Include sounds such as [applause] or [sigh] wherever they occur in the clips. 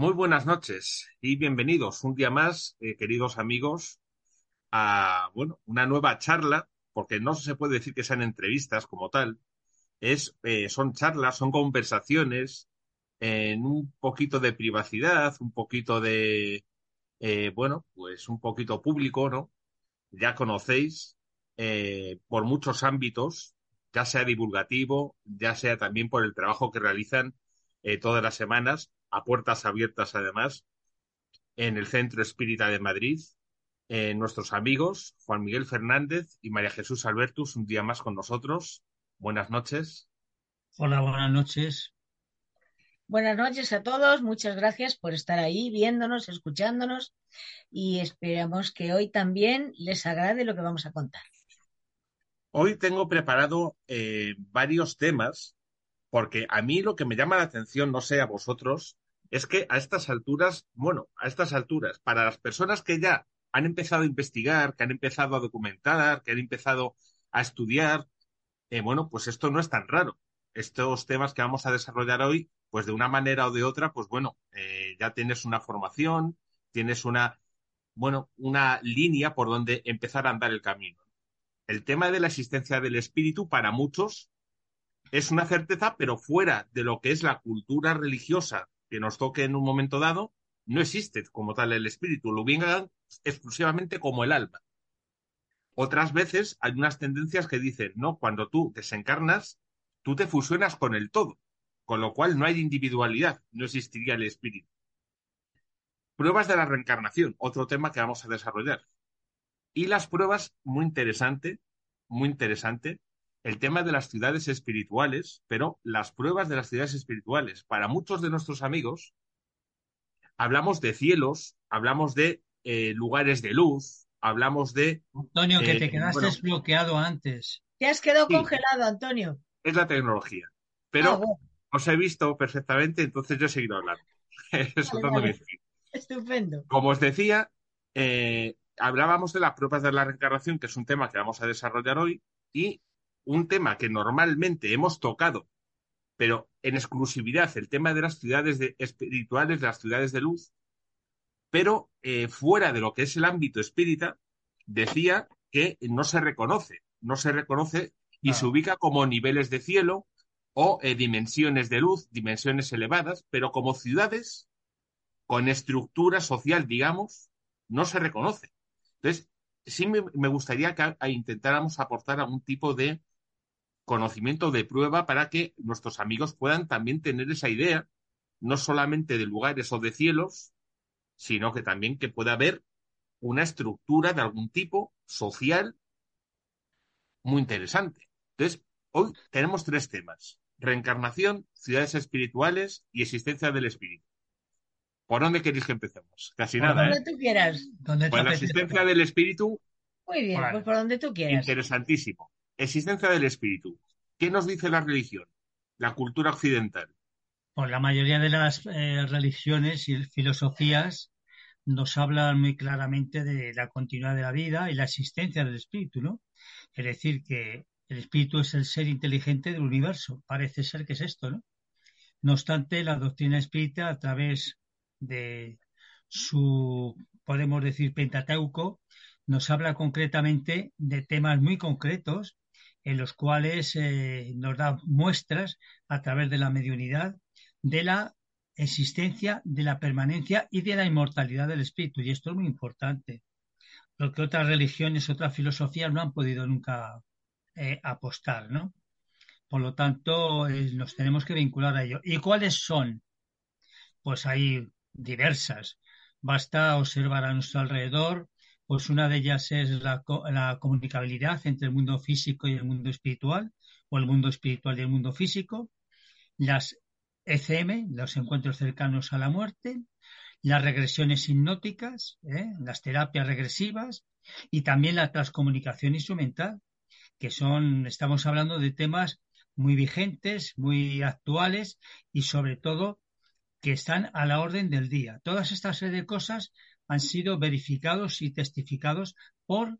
Muy buenas noches y bienvenidos un día más, eh, queridos amigos, a bueno, una nueva charla, porque no se puede decir que sean entrevistas como tal, es, eh, son charlas, son conversaciones en un poquito de privacidad, un poquito de, eh, bueno, pues un poquito público, ¿no? Ya conocéis, por muchos ámbitos, ya sea divulgativo, ya sea también por el trabajo que realizan todas las semanas a puertas abiertas además, en el Centro Espírita de Madrid. Eh, nuestros amigos Juan Miguel Fernández y María Jesús Albertus, un día más con nosotros. Buenas noches. Hola, buenas noches. Buenas noches a todos, muchas gracias por estar ahí viéndonos, escuchándonos y esperamos que hoy también les agrade lo que vamos a contar. Hoy tengo preparado eh, varios temas porque a mí lo que me llama la atención, no sé a vosotros, es que a estas alturas, bueno, a estas alturas, para las personas que ya han empezado a investigar, que han empezado a documentar, que han empezado a estudiar, eh, bueno, pues esto no es tan raro. Estos temas que vamos a desarrollar hoy, pues de una manera o de otra, pues bueno, eh, ya tienes una formación, tienes una, bueno, una línea por donde empezar a andar el camino. El tema de la existencia del espíritu para muchos es una certeza, pero fuera de lo que es la cultura religiosa que nos toque en un momento dado, no existe como tal el espíritu, lo vengan exclusivamente como el alma. Otras veces hay unas tendencias que dicen, no, cuando tú desencarnas, tú te fusionas con el todo, con lo cual no hay individualidad, no existiría el espíritu. Pruebas de la reencarnación, otro tema que vamos a desarrollar. Y las pruebas, muy interesante, muy interesante, el tema de las ciudades espirituales, pero las pruebas de las ciudades espirituales. Para muchos de nuestros amigos, hablamos de cielos, hablamos de eh, lugares de luz, hablamos de... Antonio, que te eh, quedaste bloqueado antes. Te has quedado congelado, Antonio. Es la tecnología. Pero ah, os he visto perfectamente, entonces yo he seguido hablando. [laughs] Estupendo. Como os decía, eh, hablábamos de las pruebas de la reencarnación, que es un tema que vamos a desarrollar hoy, y un tema que normalmente hemos tocado, pero en exclusividad, el tema de las ciudades espirituales, de las ciudades de luz, pero eh, fuera de lo que es el ámbito espírita, decía que no se reconoce, no se reconoce y se ubica como niveles de cielo o eh, dimensiones de luz, dimensiones elevadas, pero como ciudades con estructura social, digamos, no se reconoce. Entonces, sí me, gustaría que intentáramos aportar algún tipo de conocimiento de prueba para que nuestros amigos puedan también tener esa idea, no solamente de lugares o de cielos, sino que también que pueda haber una estructura de algún tipo social muy interesante. Entonces, hoy tenemos tres temas. Reencarnación, ciudades espirituales y existencia del espíritu. ¿Por dónde queréis que empecemos? Casi nada. Por donde ¿eh? tú quieras. Pues la existencia del espíritu. Muy bien, pues por donde tú quieras. Interesantísimo. Existencia del espíritu. ¿Qué nos dice la religión? La cultura occidental. Pues la mayoría de las eh, religiones y filosofías nos hablan muy claramente de la continuidad de la vida y la existencia del espíritu, ¿no? Es decir, que el espíritu es el ser inteligente del universo. Parece ser que es esto, ¿no? No obstante, la doctrina espírita, a través de su, podemos decir, Pentateuco, nos habla concretamente de temas muy concretos en los cuales eh, nos da muestras a través de la mediunidad de la existencia, de la permanencia y de la inmortalidad del espíritu. Y esto es muy importante, porque otras religiones, otras filosofías no han podido nunca eh, apostar, ¿no? Por lo tanto, eh, nos tenemos que vincular a ello. ¿Y cuáles son? Pues hay diversas. Basta observar a nuestro alrededor pues una de ellas es la, comunicabilidad entre el mundo físico y el mundo espiritual, o el mundo espiritual y el mundo físico, las ECM, los encuentros cercanos a la muerte, las regresiones hipnóticas, ¿eh? las terapias regresivas y también la transcomunicación instrumental, que son, estamos hablando de temas muy vigentes, muy actuales y sobre todo que están a la orden del día. Todas estas serie de cosas han sido verificados y testificados por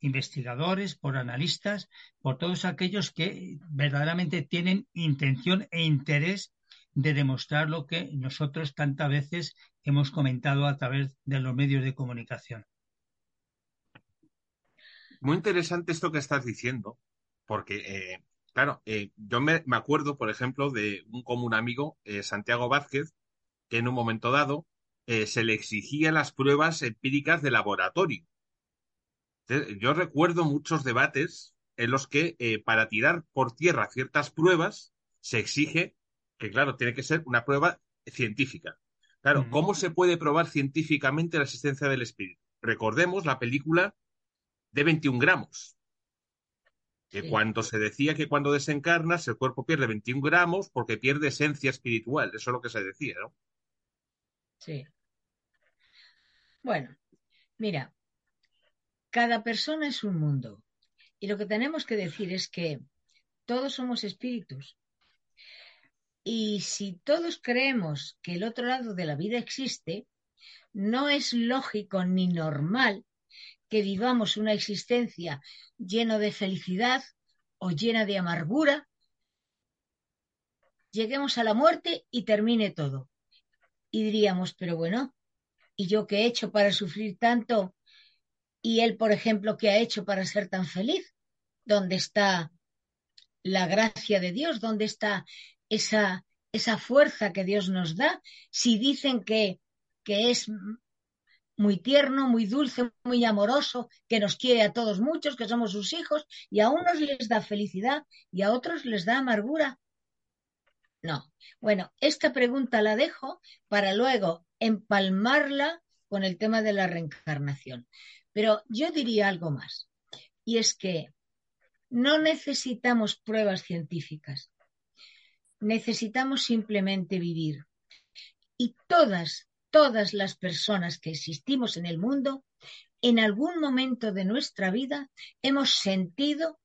investigadores, por analistas, por todos aquellos que verdaderamente tienen intención e interés de demostrar lo que nosotros tantas veces hemos comentado a través de los medios de comunicación. Muy interesante esto que estás diciendo, porque, eh, claro, eh, yo me, acuerdo, por ejemplo, de un común amigo, eh, Santiago Vázquez, que en un momento dado se le exigía las pruebas empíricas de laboratorio. yo recuerdo muchos debates en los que para tirar por tierra ciertas pruebas se exige que, claro, tiene que ser una prueba científica. Claro, ¿cómo se puede probar científicamente la existencia del espíritu? Recordemos la película de 21 gramos. Que cuando se decía que cuando desencarnas el cuerpo pierde 21 gramos porque pierde esencia espiritual. Eso es lo que se decía, ¿no? Sí. Bueno, mira, cada persona es un mundo. Y lo que tenemos que decir es que todos somos espíritus. Y si todos creemos que el otro lado de la vida existe, no es lógico ni normal que vivamos una existencia llena de felicidad o llena de amargura, lleguemos a la muerte y termine todo. Y diríamos, pero bueno, ¿y yo qué he hecho para sufrir tanto? ¿Y él, por ejemplo, qué ha hecho para ser tan feliz? ¿Dónde está la gracia de Dios? ¿Dónde está esa, esa fuerza que Dios nos da? Si dicen que, que es muy tierno, muy dulce, muy amoroso, que nos quiere a todos muchos, que somos sus hijos, y a unos les da felicidad y a otros les da amargura. No. Bueno, esta pregunta la dejo para luego empalmarla con el tema de la reencarnación. Pero yo diría algo más, y es que no necesitamos pruebas científicas, necesitamos simplemente vivir. Y todas todas las personas que existimos en el mundo, en algún momento de nuestra vida hemos sentido,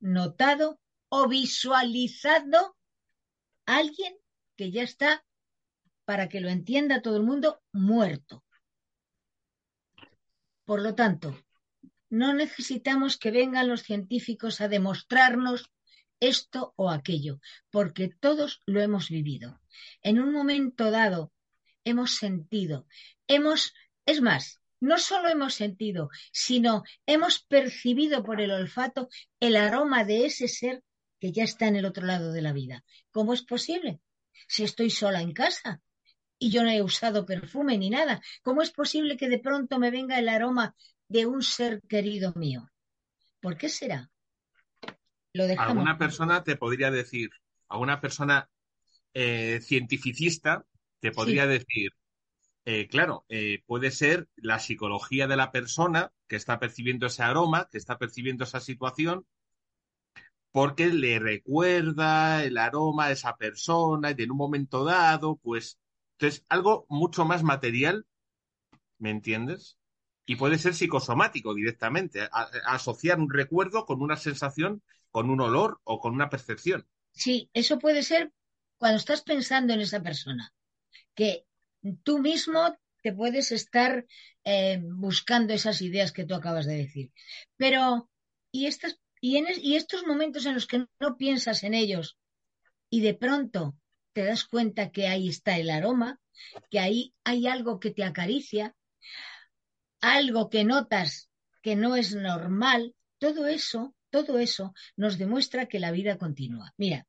notado o visualizado alguien que ya está, para que lo entienda todo el mundo, muerto. Por lo tanto, no necesitamos que vengan los científicos a demostrarnos esto o aquello, porque todos lo hemos vivido. En un momento dado hemos sentido, hemos, es más, no solo hemos sentido, sino hemos percibido por el olfato el aroma de ese ser que ya está en el otro lado de la vida. ¿Cómo es posible? Si estoy sola en casa y yo no he usado perfume ni nada, ¿cómo es posible que de pronto me venga el aroma de un ser querido mío? ¿Por qué será? Lo dejamos. Alguna persona te podría decir, a una persona eh, cientificista te podría decir, eh, claro, eh, puede ser la psicología de la persona que está percibiendo ese aroma, que está percibiendo esa situación, porque le recuerda el aroma a esa persona y en un momento dado, pues, entonces, algo mucho más material, ¿me entiendes? Y puede ser psicosomático directamente, asociar un recuerdo con una sensación, con un olor o con una percepción. Sí, eso puede ser cuando estás pensando en esa persona que tú mismo te puedes estar eh, buscando esas ideas que tú acabas de decir. Pero, y, estas, y, estos momentos en los que no piensas en ellos y de pronto te das cuenta que ahí está el aroma, que ahí hay algo que te acaricia, algo que notas que no es normal, todo eso, todo eso nos demuestra que la vida continúa. Mira,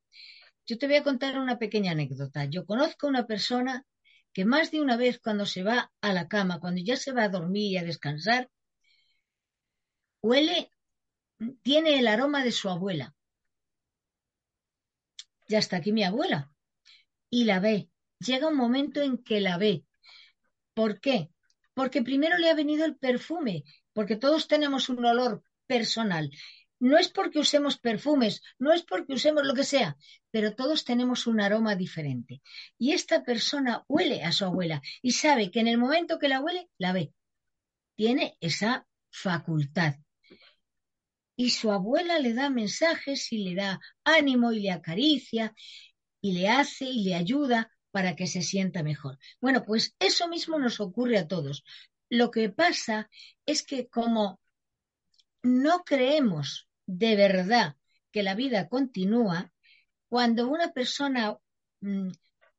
yo te voy a contar una pequeña anécdota. Yo conozco una persona que más de una vez cuando se va a la cama, cuando ya se va a dormir y a descansar, huele, tiene el aroma de su abuela. Ya está aquí mi abuela. Y la ve. Llega un momento en que la ve. ¿Por qué? Porque primero le ha venido el perfume, porque todos tenemos un olor personal no es porque usemos perfumes, no es porque usemos lo que sea, pero todos tenemos un aroma diferente. Y esta persona huele a su abuela y sabe que en el momento que la huele, la ve. Tiene esa facultad. Y su abuela le da mensajes y le da ánimo y le acaricia y le hace y le ayuda para que se sienta mejor. Bueno, pues eso mismo nos ocurre a todos. Lo que pasa es que como no creemos de verdad que la vida continúa, cuando una persona mm,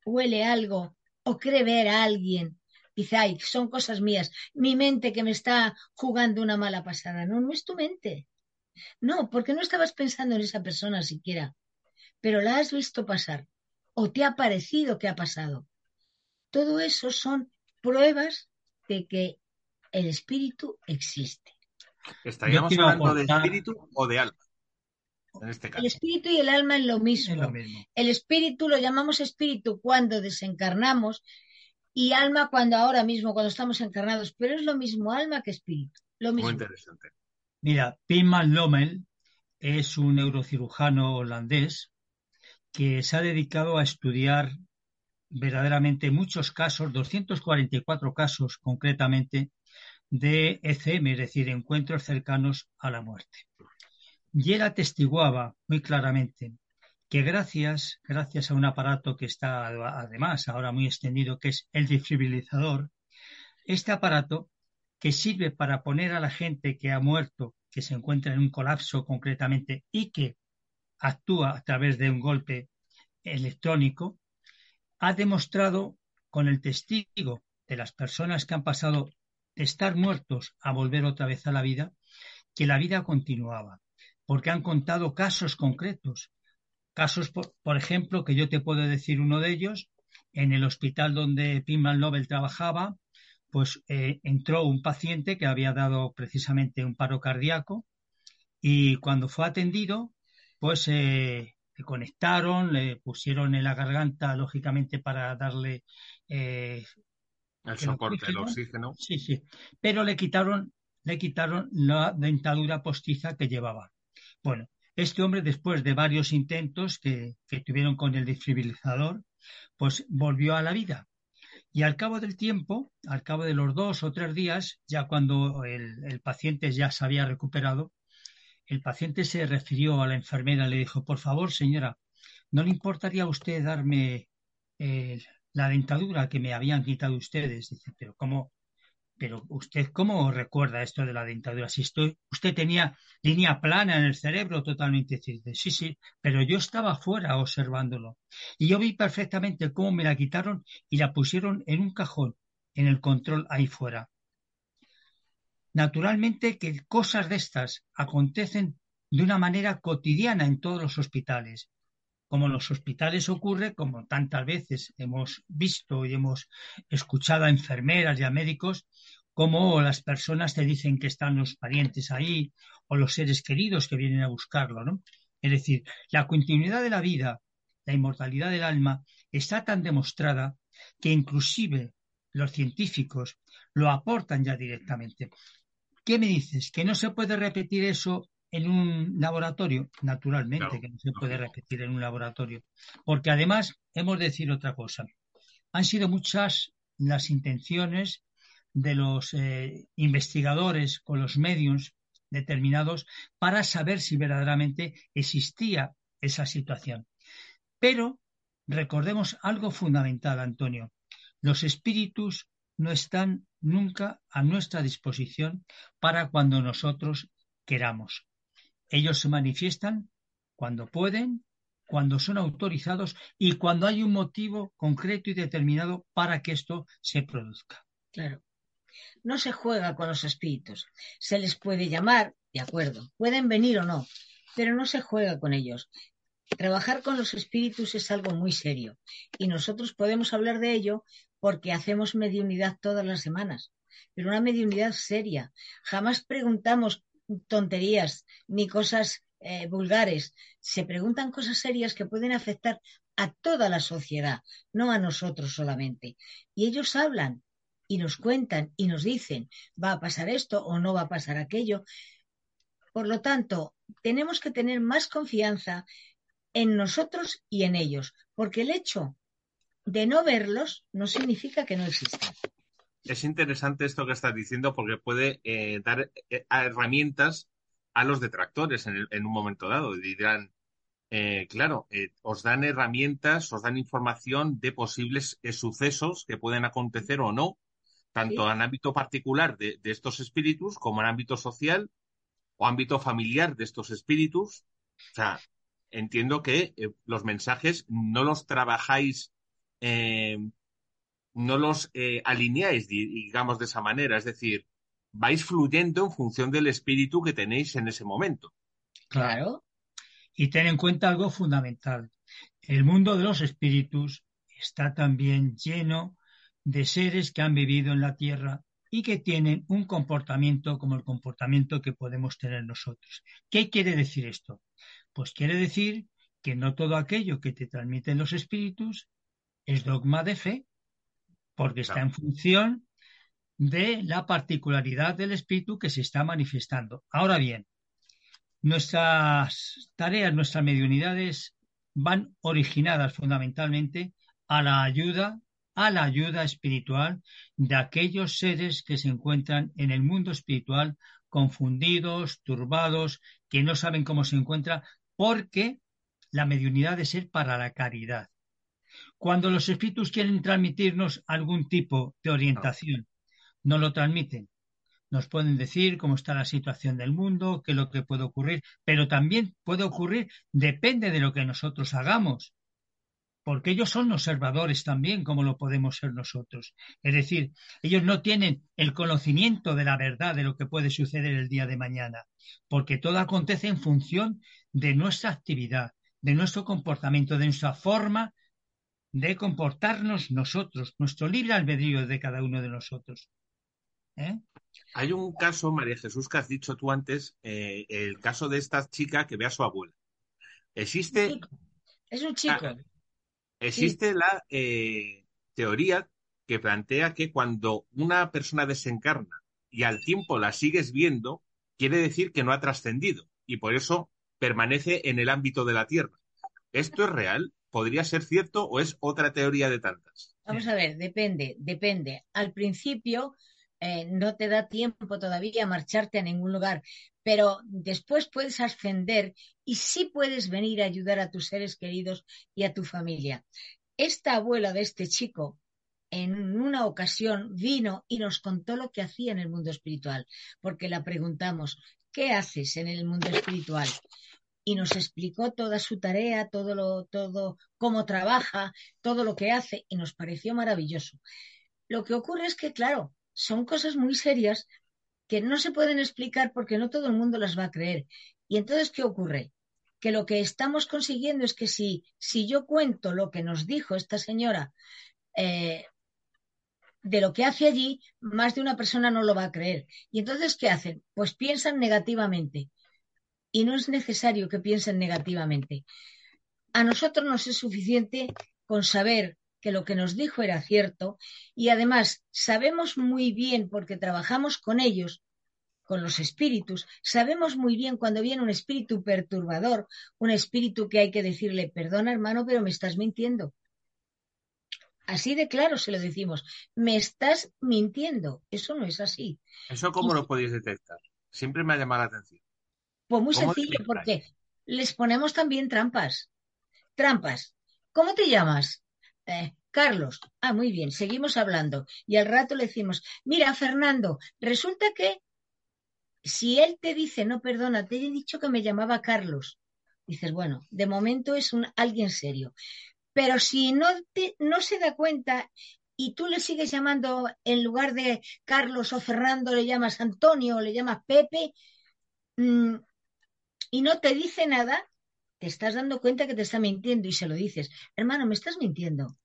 huele algo o cree ver a alguien, dice, ay, son cosas mías, mi mente que me está jugando una mala pasada. No, no es tu mente. No, porque no estabas pensando en esa persona siquiera, pero la has visto pasar o te ha parecido que ha pasado. Todo eso son pruebas de que el espíritu existe. ¿Estaríamos hablando de espíritu o de alma? En este caso. El espíritu y el alma es lo mismo. Es lo mismo. El espíritu lo llamamos espíritu cuando desencarnamos y alma cuando ahora mismo, cuando estamos encarnados, pero es lo mismo alma que espíritu. Lo mismo. Muy interesante. Mira, Pimman Lommel es un neurocirujano holandés que se ha dedicado a estudiar verdaderamente muchos casos, 244 casos concretamente, de ECM, es decir, encuentros cercanos a la muerte. Y él atestiguaba muy claramente que gracias, gracias a un aparato que está además ahora muy extendido, que es el defibrilador, este aparato que sirve para poner a la gente que ha muerto, que se encuentra en un colapso concretamente y que actúa a través de un golpe electrónico, ha demostrado con el testigo de las personas que han pasado de estar muertos a volver otra vez a la vida, que la vida continuaba, porque han contado casos concretos. Casos, por, ejemplo, que yo te puedo decir uno de ellos, en el hospital donde Pinman Nobel trabajaba, pues eh, entró un paciente que había dado precisamente un paro cardíaco y cuando fue atendido, pues eh, le conectaron, le pusieron en la garganta, lógicamente, para darle eh, el soporte, el oxígeno. Sí, sí. Pero le quitaron, le quitaron la dentadura postiza que llevaba. Bueno, este hombre, después de varios intentos que, que tuvieron con el desfibrilador, pues volvió a la vida. Y al cabo del tiempo, al cabo de los dos o tres días, ya cuando el, paciente ya se había recuperado, el paciente se refirió a la enfermera le dijo, por favor, señora, ¿no le importaría a usted darme eh, la dentadura que me habían quitado ustedes? Dice, pero ¿cómo? Pero usted, ¿cómo recuerda esto de la dentadura? Si estoy, usted tenía línea plana en el cerebro totalmente. Sí, sí, pero yo estaba fuera observándolo. Y yo vi perfectamente cómo me la quitaron y la pusieron en un cajón, en el control ahí fuera. Naturalmente que cosas de estas acontecen de una manera cotidiana en todos los hospitales. Como en los hospitales ocurre, como tantas veces hemos visto y hemos escuchado a enfermeras y a médicos, como las personas te dicen que están los parientes ahí o los seres queridos que vienen a buscarlo, ¿no? Es decir, la continuidad de la vida, la inmortalidad del alma, está tan demostrada que inclusive los científicos lo aportan ya directamente. ¿Qué me dices? ¿Que no se puede repetir eso en un laboratorio? Naturalmente Claro, que no se puede repetir en un laboratorio. Porque además, hemos de decir otra cosa. Han sido muchas las intenciones de los eh, investigadores con los medios determinados para saber si verdaderamente existía esa situación. Pero recordemos algo fundamental, Antonio. Los espíritus no están nunca a nuestra disposición para cuando nosotros queramos. Ellos se manifiestan cuando pueden, cuando son autorizados y cuando hay un motivo concreto y determinado para que esto se produzca. Claro. No se juega con los espíritus. Se les puede llamar, de acuerdo, pueden venir o no, pero no se juega con ellos. Trabajar con los espíritus es algo muy serio y nosotros podemos hablar de ello porque hacemos mediunidad todas las semanas, pero una mediunidad seria. Jamás preguntamos tonterías ni cosas eh, vulgares. Se preguntan cosas serias que pueden afectar a toda la sociedad, no a nosotros solamente. Y ellos hablan y nos cuentan y nos dicen, va a pasar esto o no va a pasar aquello. Por lo tanto, tenemos que tener más confianza en nosotros y en ellos, porque el hecho de no verlos no significa que no existan. Es interesante esto que estás diciendo porque puede eh, dar eh, herramientas a los detractores en, el- en un momento dado. Y dirán, eh, claro, eh, os dan herramientas, os dan información de posibles eh, sucesos que pueden acontecer o no, tanto Sí. en ámbito particular de, de estos espíritus como en ámbito social o ámbito familiar de estos espíritus. O sea, entiendo que los mensajes no los trabajáis no los eh, alineáis, digamos, de esa manera. Es decir, vais fluyendo en función del espíritu que tenéis en ese momento. Claro. Y ten en cuenta algo fundamental. El mundo de los espíritus está también lleno de seres que han vivido en la tierra y que tienen un comportamiento como el comportamiento que podemos tener nosotros. ¿Qué quiere decir esto? Pues quiere decir que no todo aquello que te transmiten los espíritus es dogma de fe, porque está en función de la particularidad del espíritu que se está manifestando. Ahora bien, nuestras tareas, nuestras mediunidades van originadas fundamentalmente a la ayuda a la ayuda espiritual de aquellos seres que se encuentran en el mundo espiritual confundidos, turbados, que no saben cómo se encuentra, porque la mediunidad de ser para la caridad. Cuando los espíritus quieren transmitirnos algún tipo de orientación, no lo transmiten. Nos pueden decir cómo está la situación del mundo, qué es lo que puede ocurrir, pero también puede ocurrir, depende de lo que nosotros hagamos porque ellos son observadores también, como lo podemos ser nosotros. Es decir, ellos no tienen el conocimiento de la verdad de lo que puede suceder el día de mañana, porque todo acontece en función de nuestra actividad, de nuestro comportamiento, de nuestra forma de comportarnos nosotros, nuestro libre albedrío de cada uno de nosotros. ¿Eh? Hay un caso, María Jesús, que has dicho tú antes, eh, el caso de esta chica que ve a su abuela. Existe. Es un chico. Ah, Existe la eh, teoría que plantea que cuando una persona desencarna y al tiempo la sigues viendo, quiere decir que no ha trascendido y por eso permanece en el ámbito de la Tierra. ¿Esto es real? ¿Podría ser cierto o es otra teoría de tantas? Vamos a ver, depende, depende. Al principio eh, no te da tiempo todavía a marcharte a ningún lugar, pero después puedes ascender y sí puedes venir a ayudar a tus seres queridos y a tu familia. Esta abuela de este chico en una ocasión vino y nos contó lo que hacía en el mundo espiritual, porque la preguntamos, ¿qué haces en el mundo espiritual? Y nos explicó toda su tarea, todo lo, todo, cómo trabaja, todo lo que hace, y nos pareció maravilloso. Lo que ocurre es que, claro, son cosas muy serias que no se pueden explicar porque no todo el mundo las va a creer. Y entonces, ¿qué ocurre? Que lo que estamos consiguiendo es que si, si yo cuento lo que nos dijo esta señora eh, de lo que hace allí, más de una persona no lo va a creer. Y entonces, ¿qué hacen? Pues piensan negativamente. Y no es necesario que piensen negativamente. A nosotros nos es suficiente con saber que lo que nos dijo era cierto y además sabemos muy bien, porque trabajamos con ellos, con los espíritus, sabemos muy bien cuando viene un espíritu perturbador, un espíritu que hay que decirle, perdona hermano, pero me estás mintiendo. Así de claro se lo decimos, me estás mintiendo. Eso no es así. ¿Eso cómo lo podéis detectar? Siempre me ha llamado la atención. Pues muy sencillo, porque les ponemos también trampas. Trampas. ¿Cómo te llamas? Eh, Carlos, ah, muy bien, seguimos hablando. Y al rato le decimos, mira, Fernando, resulta que si él te dice, no, perdona, te he dicho que me llamaba Carlos, dices, bueno, de momento es un alguien serio. Pero si no, te, no se da cuenta y tú le sigues llamando, en lugar de Carlos o Fernando, le llamas Antonio o le llamas Pepe, mm, y no te dice nada, te estás dando cuenta que te está mintiendo y se lo dices, hermano, me estás mintiendo.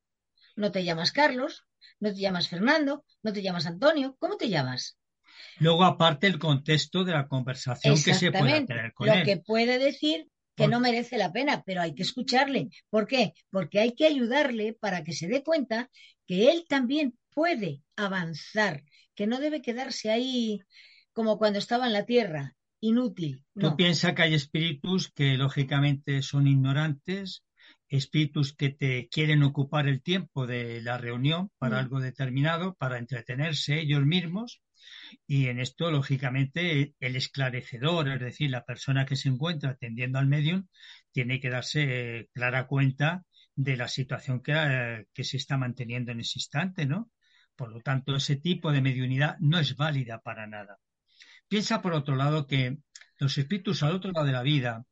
No te llamas Carlos, no te llamas Fernando, no te llamas Antonio, ¿cómo te llamas? Luego, aparte, el contexto de la conversación que se puede tener con él. Lo que puede decir que no merece la pena, pero hay que escucharle. ¿Por qué? Porque hay que ayudarle para que se dé cuenta que él también puede avanzar, que no debe quedarse ahí como cuando estaba en la tierra, inútil. Tú piensas que hay espíritus que lógicamente son ignorantes, espíritus que te quieren ocupar el tiempo de la reunión para mm. algo determinado, para entretenerse ellos mismos. Y en esto, lógicamente, el esclarecedor, es decir, la persona que se encuentra atendiendo al medium, tiene que darse clara cuenta de la situación que, eh, que se está manteniendo en ese instante, ¿no? Por lo tanto, ese tipo de mediunidad no es válida para nada. Piensa, por otro lado, que los espíritus al otro lado de la vida,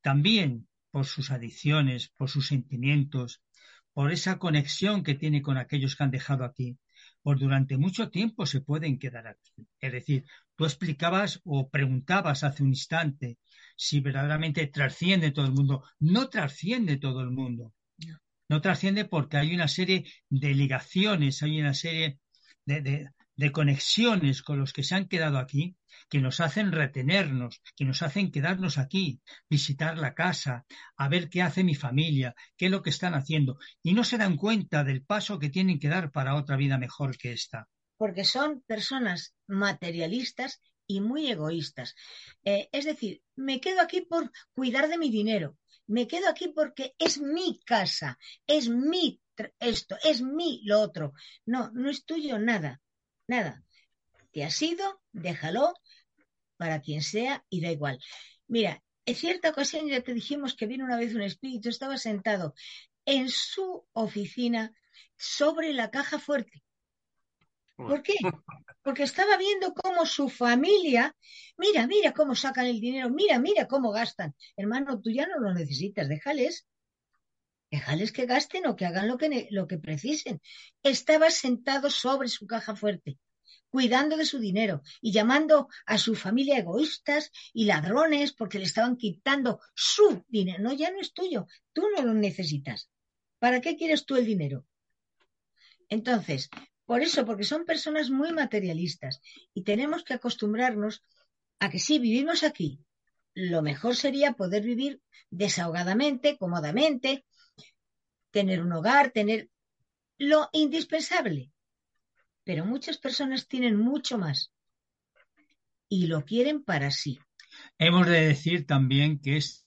también por sus adicciones, por sus sentimientos, por esa conexión que tiene con aquellos que han dejado aquí, por durante mucho tiempo se pueden quedar aquí. Es decir, tú explicabas o preguntabas hace un instante si verdaderamente trasciende todo el mundo. No trasciende todo el mundo. No, trasciende porque hay una serie de ligaciones, hay una serie de, de, de conexiones con los que se han quedado aquí que nos hacen retenernos, que nos hacen quedarnos aquí, visitar la casa, a ver qué hace mi familia, qué es lo que están haciendo, y no se dan cuenta del paso que tienen que dar para otra vida mejor que esta. Porque son personas materialistas y muy egoístas. Eh, es decir, me quedo aquí por cuidar de mi dinero, me quedo aquí porque es mi casa, es mi esto, es mi lo otro. No, no es tuyo nada, nada. Te has ido, déjalo, para quien sea y da igual. Mira, en cierta ocasión ya te dijimos que vino una vez un espíritu, estaba sentado en su oficina sobre la caja fuerte. ¿Por qué? [laughs] Porque estaba viendo cómo su familia, mira, mira cómo sacan el dinero, mira, mira cómo gastan. Hermano, tú ya no lo necesitas, déjales. Déjales que gasten o que hagan lo que, lo que precisen. Estaba sentado sobre su caja fuerte cuidando de su dinero y llamando a su familia egoístas y ladrones porque le estaban quitando su dinero. No, ya no es tuyo, tú no lo necesitas. ¿Para qué quieres tú el dinero? Entonces, por eso, porque son personas muy materialistas y tenemos que acostumbrarnos a que si vivimos aquí, lo mejor sería poder vivir desahogadamente, cómodamente, tener un hogar, tener lo indispensable, pero muchas personas tienen mucho más y lo quieren para sí. Hemos de decir también que es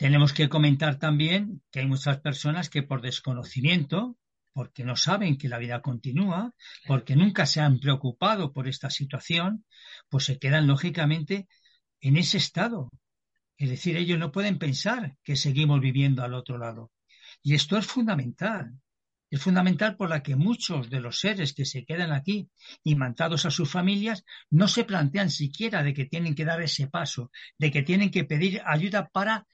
Tenemos que comentar también que hay muchas personas que por desconocimiento, porque no saben que la vida continúa, porque nunca se han preocupado por esta situación, pues se quedan lógicamente en ese estado, es decir, ellos no pueden pensar que seguimos viviendo al otro lado. Y esto es fundamental. Es fundamental por la que muchos de los seres que se quedan aquí imantados a sus familias no se plantean siquiera de que tienen que dar ese paso, de que tienen que pedir ayuda para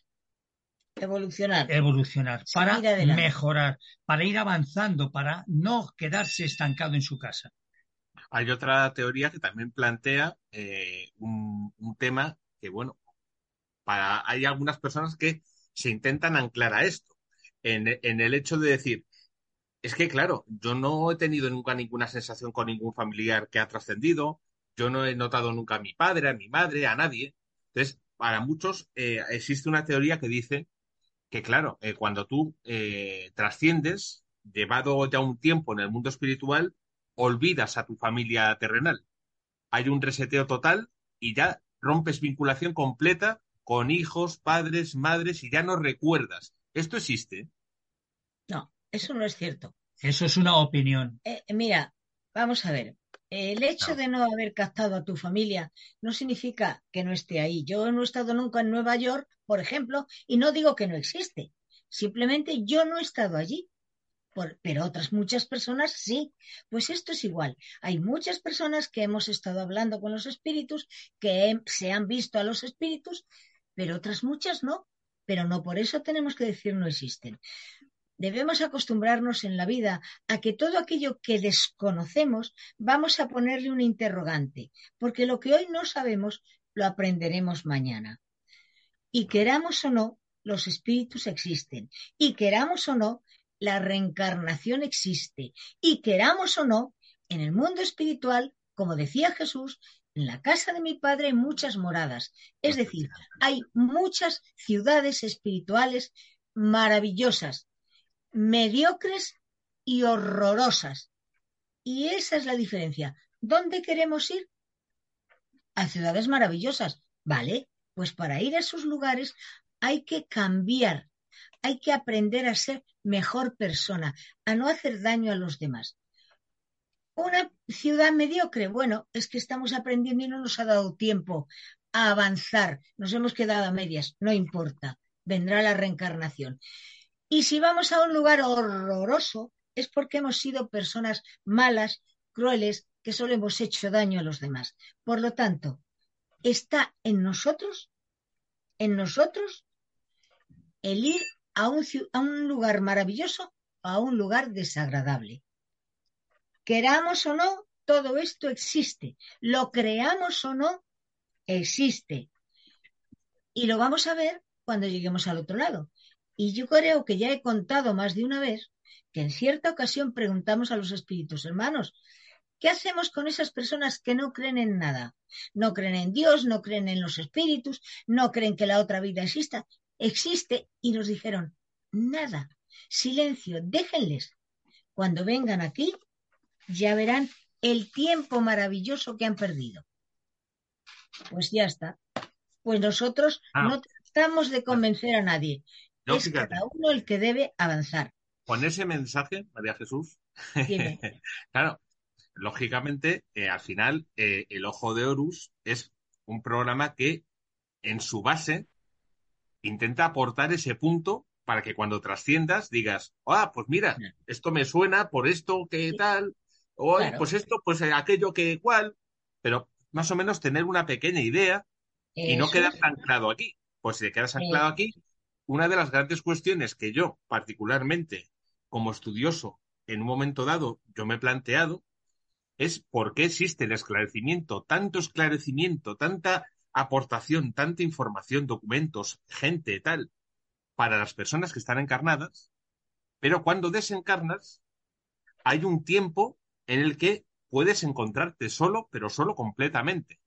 evolucionar, evolucionar para mejorar, para ir avanzando, para no quedarse estancado en su casa. Hay otra teoría que también plantea eh, un, tema que, bueno, hay algunas personas que se intentan anclar a esto, en, en el hecho de decir, es que claro, yo no he tenido nunca ninguna sensación con ningún familiar que ha trascendido, yo no he notado nunca a mi padre, a mi madre, a nadie. Entonces, para muchos eh, existe una teoría que dice que, claro, eh, cuando tú eh, trasciendes, llevado ya un tiempo en el mundo espiritual, olvidas a tu familia terrenal. Hay un reseteo total y ya rompes vinculación completa con hijos, padres, madres y ya no recuerdas. ¿Esto existe? No, eso no es cierto. Eso es una opinión. Eh, mira, vamos a ver. El hecho no. de no haber captado a tu familia no significa que no esté ahí. Yo no he estado nunca en Nueva York, por ejemplo, y no digo que no existe. Simplemente yo no he estado allí. Pero otras muchas personas sí. Pues esto es igual. Hay muchas personas que hemos estado hablando con los espíritus, que se han visto a los espíritus, pero otras muchas no. Pero no por eso tenemos que decir no existen. Debemos acostumbrarnos en la vida a que todo aquello que desconocemos vamos a ponerle un interrogante, porque lo que hoy no sabemos lo aprenderemos mañana. Y queramos o no, los espíritus existen. Y queramos o no, la reencarnación existe. Y queramos o no, en el mundo espiritual, como decía Jesús, en la casa de mi padre hay muchas moradas. Es decir, hay muchas ciudades espirituales maravillosas, mediocres y horrorosas. Y esa es la diferencia. ¿Dónde queremos ir? A ciudades maravillosas. Vale, pues para ir a esos lugares hay que cambiar, hay que aprender a ser mejor persona, a no hacer daño a los demás. Una ciudad mediocre, bueno, es que estamos aprendiendo y no nos ha dado tiempo a avanzar, nos hemos quedado a medias, no importa, vendrá la reencarnación. Y si vamos a un lugar horroroso, es porque hemos sido personas malas, crueles, que solo hemos hecho daño a los demás. Por lo tanto, está en nosotros, en nosotros, el ir a un, a un lugar maravilloso o a un lugar desagradable. Queramos o no, todo esto existe. Lo creamos o no, existe. Y lo vamos a ver cuando lleguemos al otro lado. Y yo creo que ya he contado más de una vez que en cierta ocasión preguntamos a los espíritus hermanos, ¿qué hacemos con esas personas que no creen en nada? No creen en Dios, no creen en los espíritus, no creen que la otra vida exista. Existe y nos dijeron, nada, silencio, déjenles. Cuando vengan aquí, ya verán el tiempo maravilloso que han perdido. Pues ya está. Pues nosotros Ah. no tratamos de convencer a nadie. No, es fíjate. cada uno el que debe avanzar. Con ese mensaje, María Jesús, [laughs] claro, lógicamente, eh, al final, eh, El Ojo de Horus es un programa que, en su base, intenta aportar ese punto para que cuando trasciendas digas, ah, pues mira, esto me suena por esto que tal, o Claro. pues esto, pues eh, aquello que cual, pero más o menos tener una pequeña idea y no quedar anclado aquí. Pues si te quedas anclado aquí, una de las grandes cuestiones que yo, particularmente como estudioso, en un momento dado, yo me he planteado, es por qué existe el esclarecimiento, tanto esclarecimiento, tanta aportación, tanta información, documentos, gente, tal, para las personas que están encarnadas, pero cuando desencarnas, hay un tiempo en el que puedes encontrarte solo, pero solo completamente.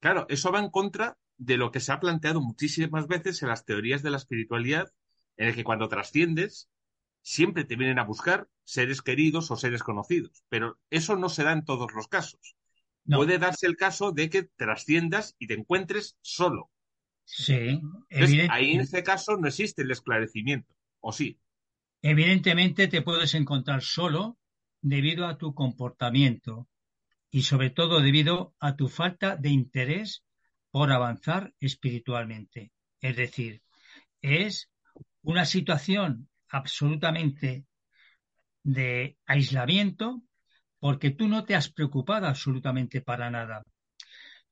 Claro, eso va en contra de lo que se ha planteado muchísimas veces en las teorías de la espiritualidad, en el que cuando trasciendes, siempre te vienen a buscar seres queridos o seres conocidos, pero eso no se da en todos los casos. No, Puede darse el caso de que trasciendas y te encuentres solo. sí, Entonces, ahí en ese caso no existe el esclarecimiento, ¿o sí? evidentemente te puedes encontrar solo debido a tu comportamiento y sobre todo debido a tu falta de interés por avanzar espiritualmente. Es decir, es una situación absolutamente de aislamiento porque tú no te has preocupado absolutamente para nada.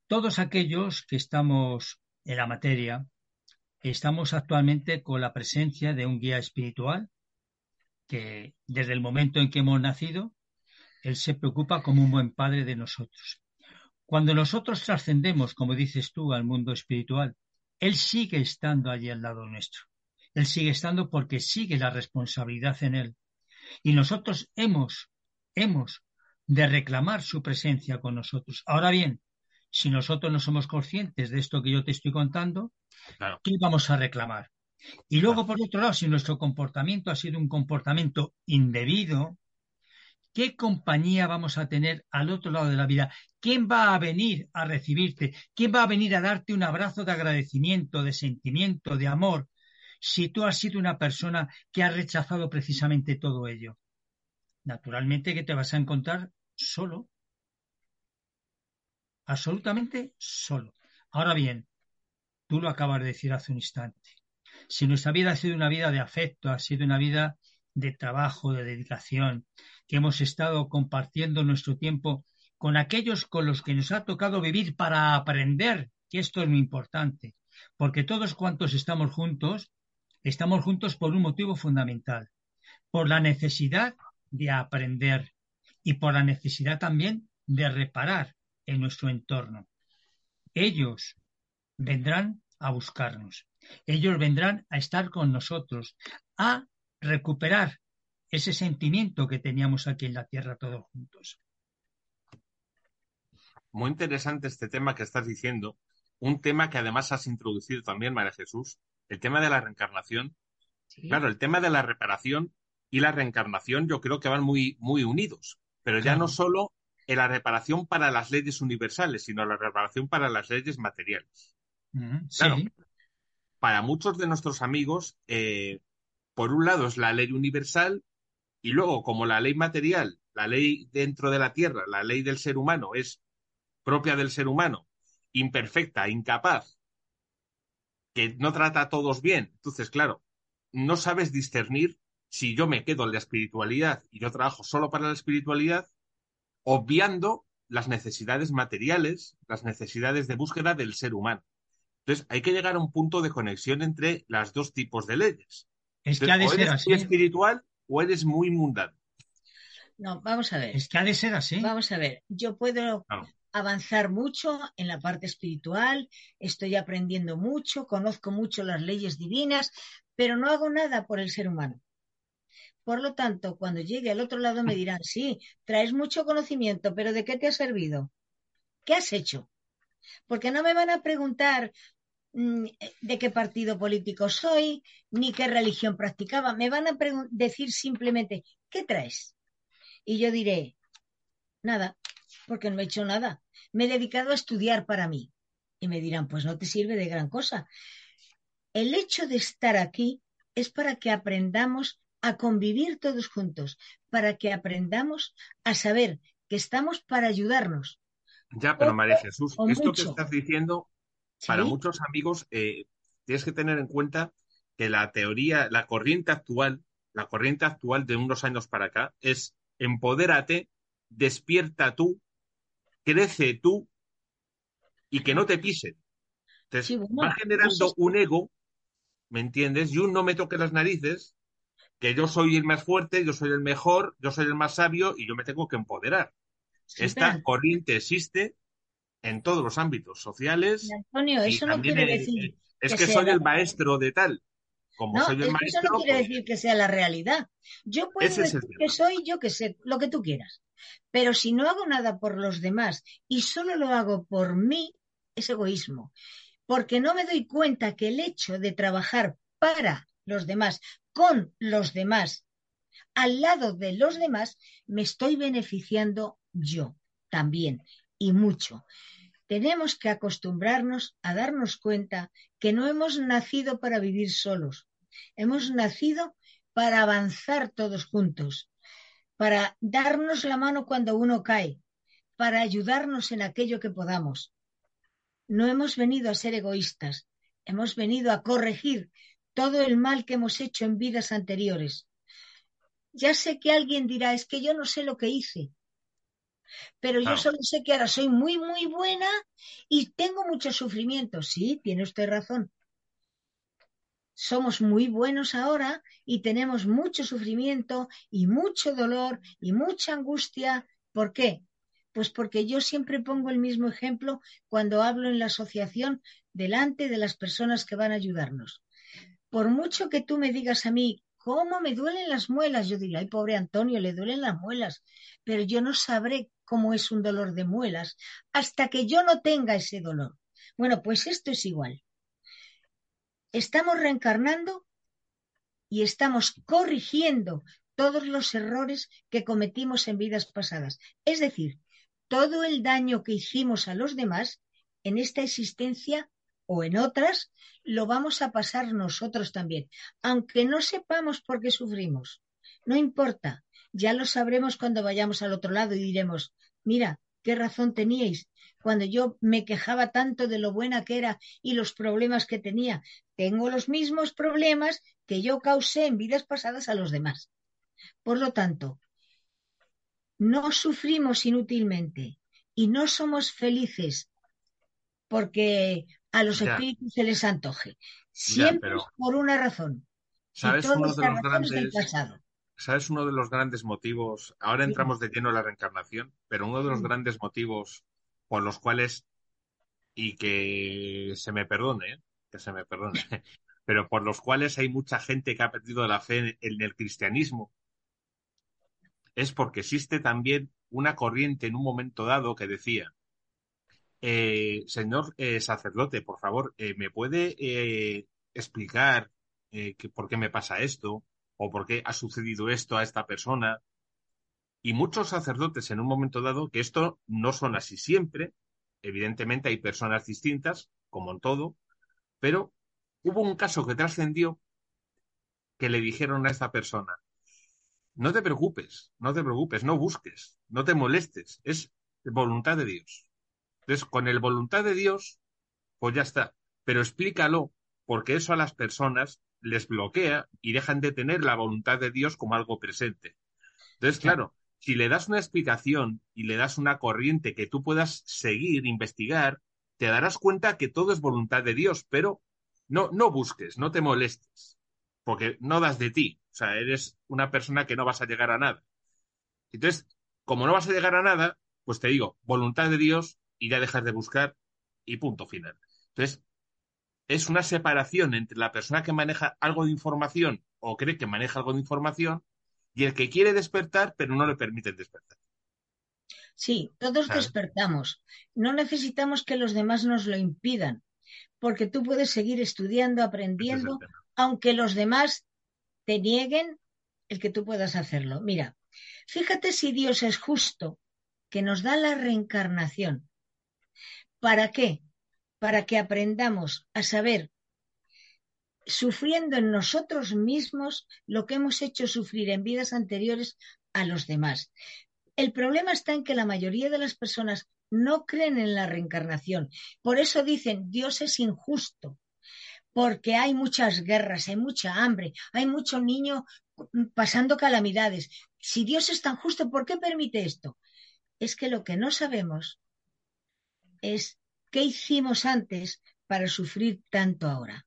Todos aquellos que estamos en la materia, estamos actualmente con la presencia de un guía espiritual que desde el momento en que hemos nacido, él se preocupa como un buen padre de nosotros. Cuando nosotros trascendemos, como dices tú, al mundo espiritual, él sigue estando allí al lado nuestro. Él sigue estando porque sigue la responsabilidad en él. Y nosotros hemos, hemos de reclamar su presencia con nosotros. Ahora bien, si nosotros no somos conscientes de esto que yo te estoy contando, Claro. ¿qué vamos a reclamar? Y luego, por otro lado, si nuestro comportamiento ha sido un comportamiento indebido, ¿qué compañía vamos a tener al otro lado de la vida? ¿Quién va a venir a recibirte? ¿Quién va a venir a darte un abrazo de agradecimiento, de sentimiento, de amor, si tú has sido una persona que ha rechazado precisamente todo ello? Naturalmente que te vas a encontrar solo, absolutamente solo. Ahora bien, tú lo acabas de decir hace un instante. Si nuestra vida ha sido una vida de afecto, ha sido una vida de trabajo, de dedicación, que hemos estado compartiendo nuestro tiempo con aquellos con los que nos ha tocado vivir para aprender, que esto es muy importante, porque todos cuantos estamos juntos, estamos juntos por un motivo fundamental, por la necesidad de aprender y por la necesidad también de reparar en nuestro entorno. Ellos vendrán a buscarnos. Ellos vendrán a estar con nosotros, a recuperar ese sentimiento que teníamos aquí en la tierra todos juntos. Muy interesante este tema que estás diciendo, un tema que además has introducido también, María Jesús, el tema de la reencarnación. Sí. Claro, el tema de la reparación y la reencarnación yo creo que van muy, muy unidos, pero ya no solo en la reparación para las leyes universales, sino la reparación para las leyes materiales. Claro. Sí, Para muchos de nuestros amigos, eh, por un lado es la ley universal y luego como la ley material, la ley dentro de la tierra, la ley del ser humano es propia del ser humano, imperfecta, incapaz, que no trata a todos bien. Entonces, claro, no sabes discernir si yo me quedo en la espiritualidad y yo trabajo solo para la espiritualidad, obviando las necesidades materiales, las necesidades de búsqueda del ser humano. Entonces, hay que llegar a un punto de conexión entre las dos tipos de leyes. Es que ha de o ser eres así. muy espiritual o eres muy mundano. No, vamos a ver. Es que ha de ser así. Vamos a ver. Yo puedo Claro. avanzar mucho en la parte espiritual, estoy aprendiendo mucho, conozco mucho las leyes divinas, pero no hago nada por el ser humano. Por lo tanto, cuando llegue al otro lado me dirán, sí, traes mucho conocimiento, pero ¿de qué te ha servido? ¿Qué has hecho? Porque no me van a preguntar mm, de qué partido político soy, ni qué religión practicaba. Me van a decir simplemente, ¿qué traes? Y yo diré, nada, porque no he hecho nada. Me he dedicado a estudiar para mí. Y me dirán, pues no te sirve de gran cosa. El hecho de estar aquí es para que aprendamos a convivir todos juntos, para que aprendamos a saber que estamos para ayudarnos. Ya, pero María Jesús, o esto que estás diciendo, para ¿sí? muchos amigos, eh, tienes que tener en cuenta que la teoría, la corriente actual, la corriente actual de unos años para acá es empodérate, despierta tú, crece tú y que no te pisen. Entonces, Sí, bueno, va generando eso es- un ego, ¿me entiendes? Y un no me toque las narices, que yo soy el más fuerte, yo soy el mejor, yo soy el más sabio y yo me tengo que empoderar. Sí, Esta pero, corriente existe en todos los ámbitos sociales Antonio, eso no quiere decir eh, es que soy la- el maestro de tal. Como No, soy el es que eso maestro, no quiere pues, decir que sea la realidad. Yo puedo Ese decir que soy yo que sé, lo que tú quieras. Pero si no hago nada por los demás y solo lo hago por mí, es egoísmo. Porque no me doy cuenta que el hecho de trabajar para los demás, con los demás, al lado de los demás, me estoy beneficiando yo también y mucho. Tenemos que acostumbrarnos a darnos cuenta que no hemos nacido para vivir solos, hemos nacido para avanzar todos juntos, para darnos la mano cuando uno cae, para ayudarnos en aquello que podamos. No hemos venido a ser egoístas, hemos venido a corregir todo el mal que hemos hecho en vidas anteriores. Ya sé que alguien dirá, es que yo no sé lo que hice, pero yo solo sé que ahora soy muy, muy buena y tengo mucho sufrimiento. Sí, tiene usted razón. Somos muy buenos ahora y tenemos mucho sufrimiento y mucho dolor y mucha angustia. ¿Por qué? Pues porque yo siempre pongo el mismo ejemplo cuando hablo en la asociación delante de las personas que van a ayudarnos. Por mucho que tú me digas a mí, ¿cómo me duelen las muelas? Yo diría, ay, pobre Antonio, le duelen las muelas, pero yo no sabré cómo es un dolor de muelas hasta que yo no tenga ese dolor. Bueno, pues esto es igual. Estamos reencarnando y estamos corrigiendo todos los errores que cometimos en vidas pasadas. Es decir, todo el daño que hicimos a los demás en esta existencia o en otras, lo vamos a pasar nosotros también, aunque no sepamos por qué sufrimos. No importa, ya lo sabremos cuando vayamos al otro lado y diremos, mira, qué razón teníais cuando yo me quejaba tanto de lo buena que era y los problemas que tenía. Tengo los mismos problemas que yo causé en vidas pasadas a los demás. Por lo tanto, no sufrimos inútilmente y no somos felices porque a los Ya. espíritus se les antoje. Siempre pero- por una razón. ¿sabes uno de los grandes. ¿sabes uno de los grandes motivos? Ahora entramos de lleno en la reencarnación, pero uno de los grandes motivos por los cuales, y que se me perdone, que se me perdone, [laughs] pero por los cuales hay mucha gente que ha perdido la fe en, en el cristianismo, es porque existe también una corriente en un momento dado que decía, eh, señor eh, sacerdote, por favor, eh, ¿me puede eh, explicar eh, que, por qué me pasa esto? ¿O por qué ha sucedido esto a esta persona? Y muchos sacerdotes en un momento dado, que esto no son así siempre, evidentemente hay personas distintas, como en todo, pero hubo un caso que trascendió que le dijeron a esta persona, no te preocupes, no te preocupes, no busques, no te molestes, es voluntad de Dios. Entonces, con el voluntad de Dios, pues ya está. Pero explícalo, porque eso a las personas les bloquea y dejan de tener la voluntad de Dios como algo presente. Entonces, claro, si le das una explicación y le das una corriente que tú puedas seguir, investigar, te darás cuenta que todo es voluntad de Dios, pero no, no busques, no te molestes, porque no das de ti. O sea, eres una persona que no vas a llegar a nada. Entonces, como no vas a llegar a nada, pues te digo, voluntad de Dios y ya dejas de buscar y punto final. Entonces, es una separación entre la persona que maneja algo de información o cree que maneja algo de información y el que quiere despertar pero no le permiten despertar. Sí, todos ¿Sabes? despertamos. No necesitamos que los demás nos lo impidan, porque tú puedes seguir estudiando, es aprendiendo, aunque los demás te nieguen el que tú puedas hacerlo. Mira, fíjate si Dios es justo, que nos da la reencarnación. ¿Para qué? Para que aprendamos a saber, sufriendo en nosotros mismos lo que hemos hecho sufrir en vidas anteriores a los demás. El problema está en que la mayoría de las personas no creen en la reencarnación. Por eso dicen, Dios es injusto, porque hay muchas guerras, hay mucha hambre, hay mucho niño pasando calamidades. Si Dios es tan justo, ¿por qué permite esto? Es que lo que no sabemos es qué hicimos antes para sufrir tanto ahora.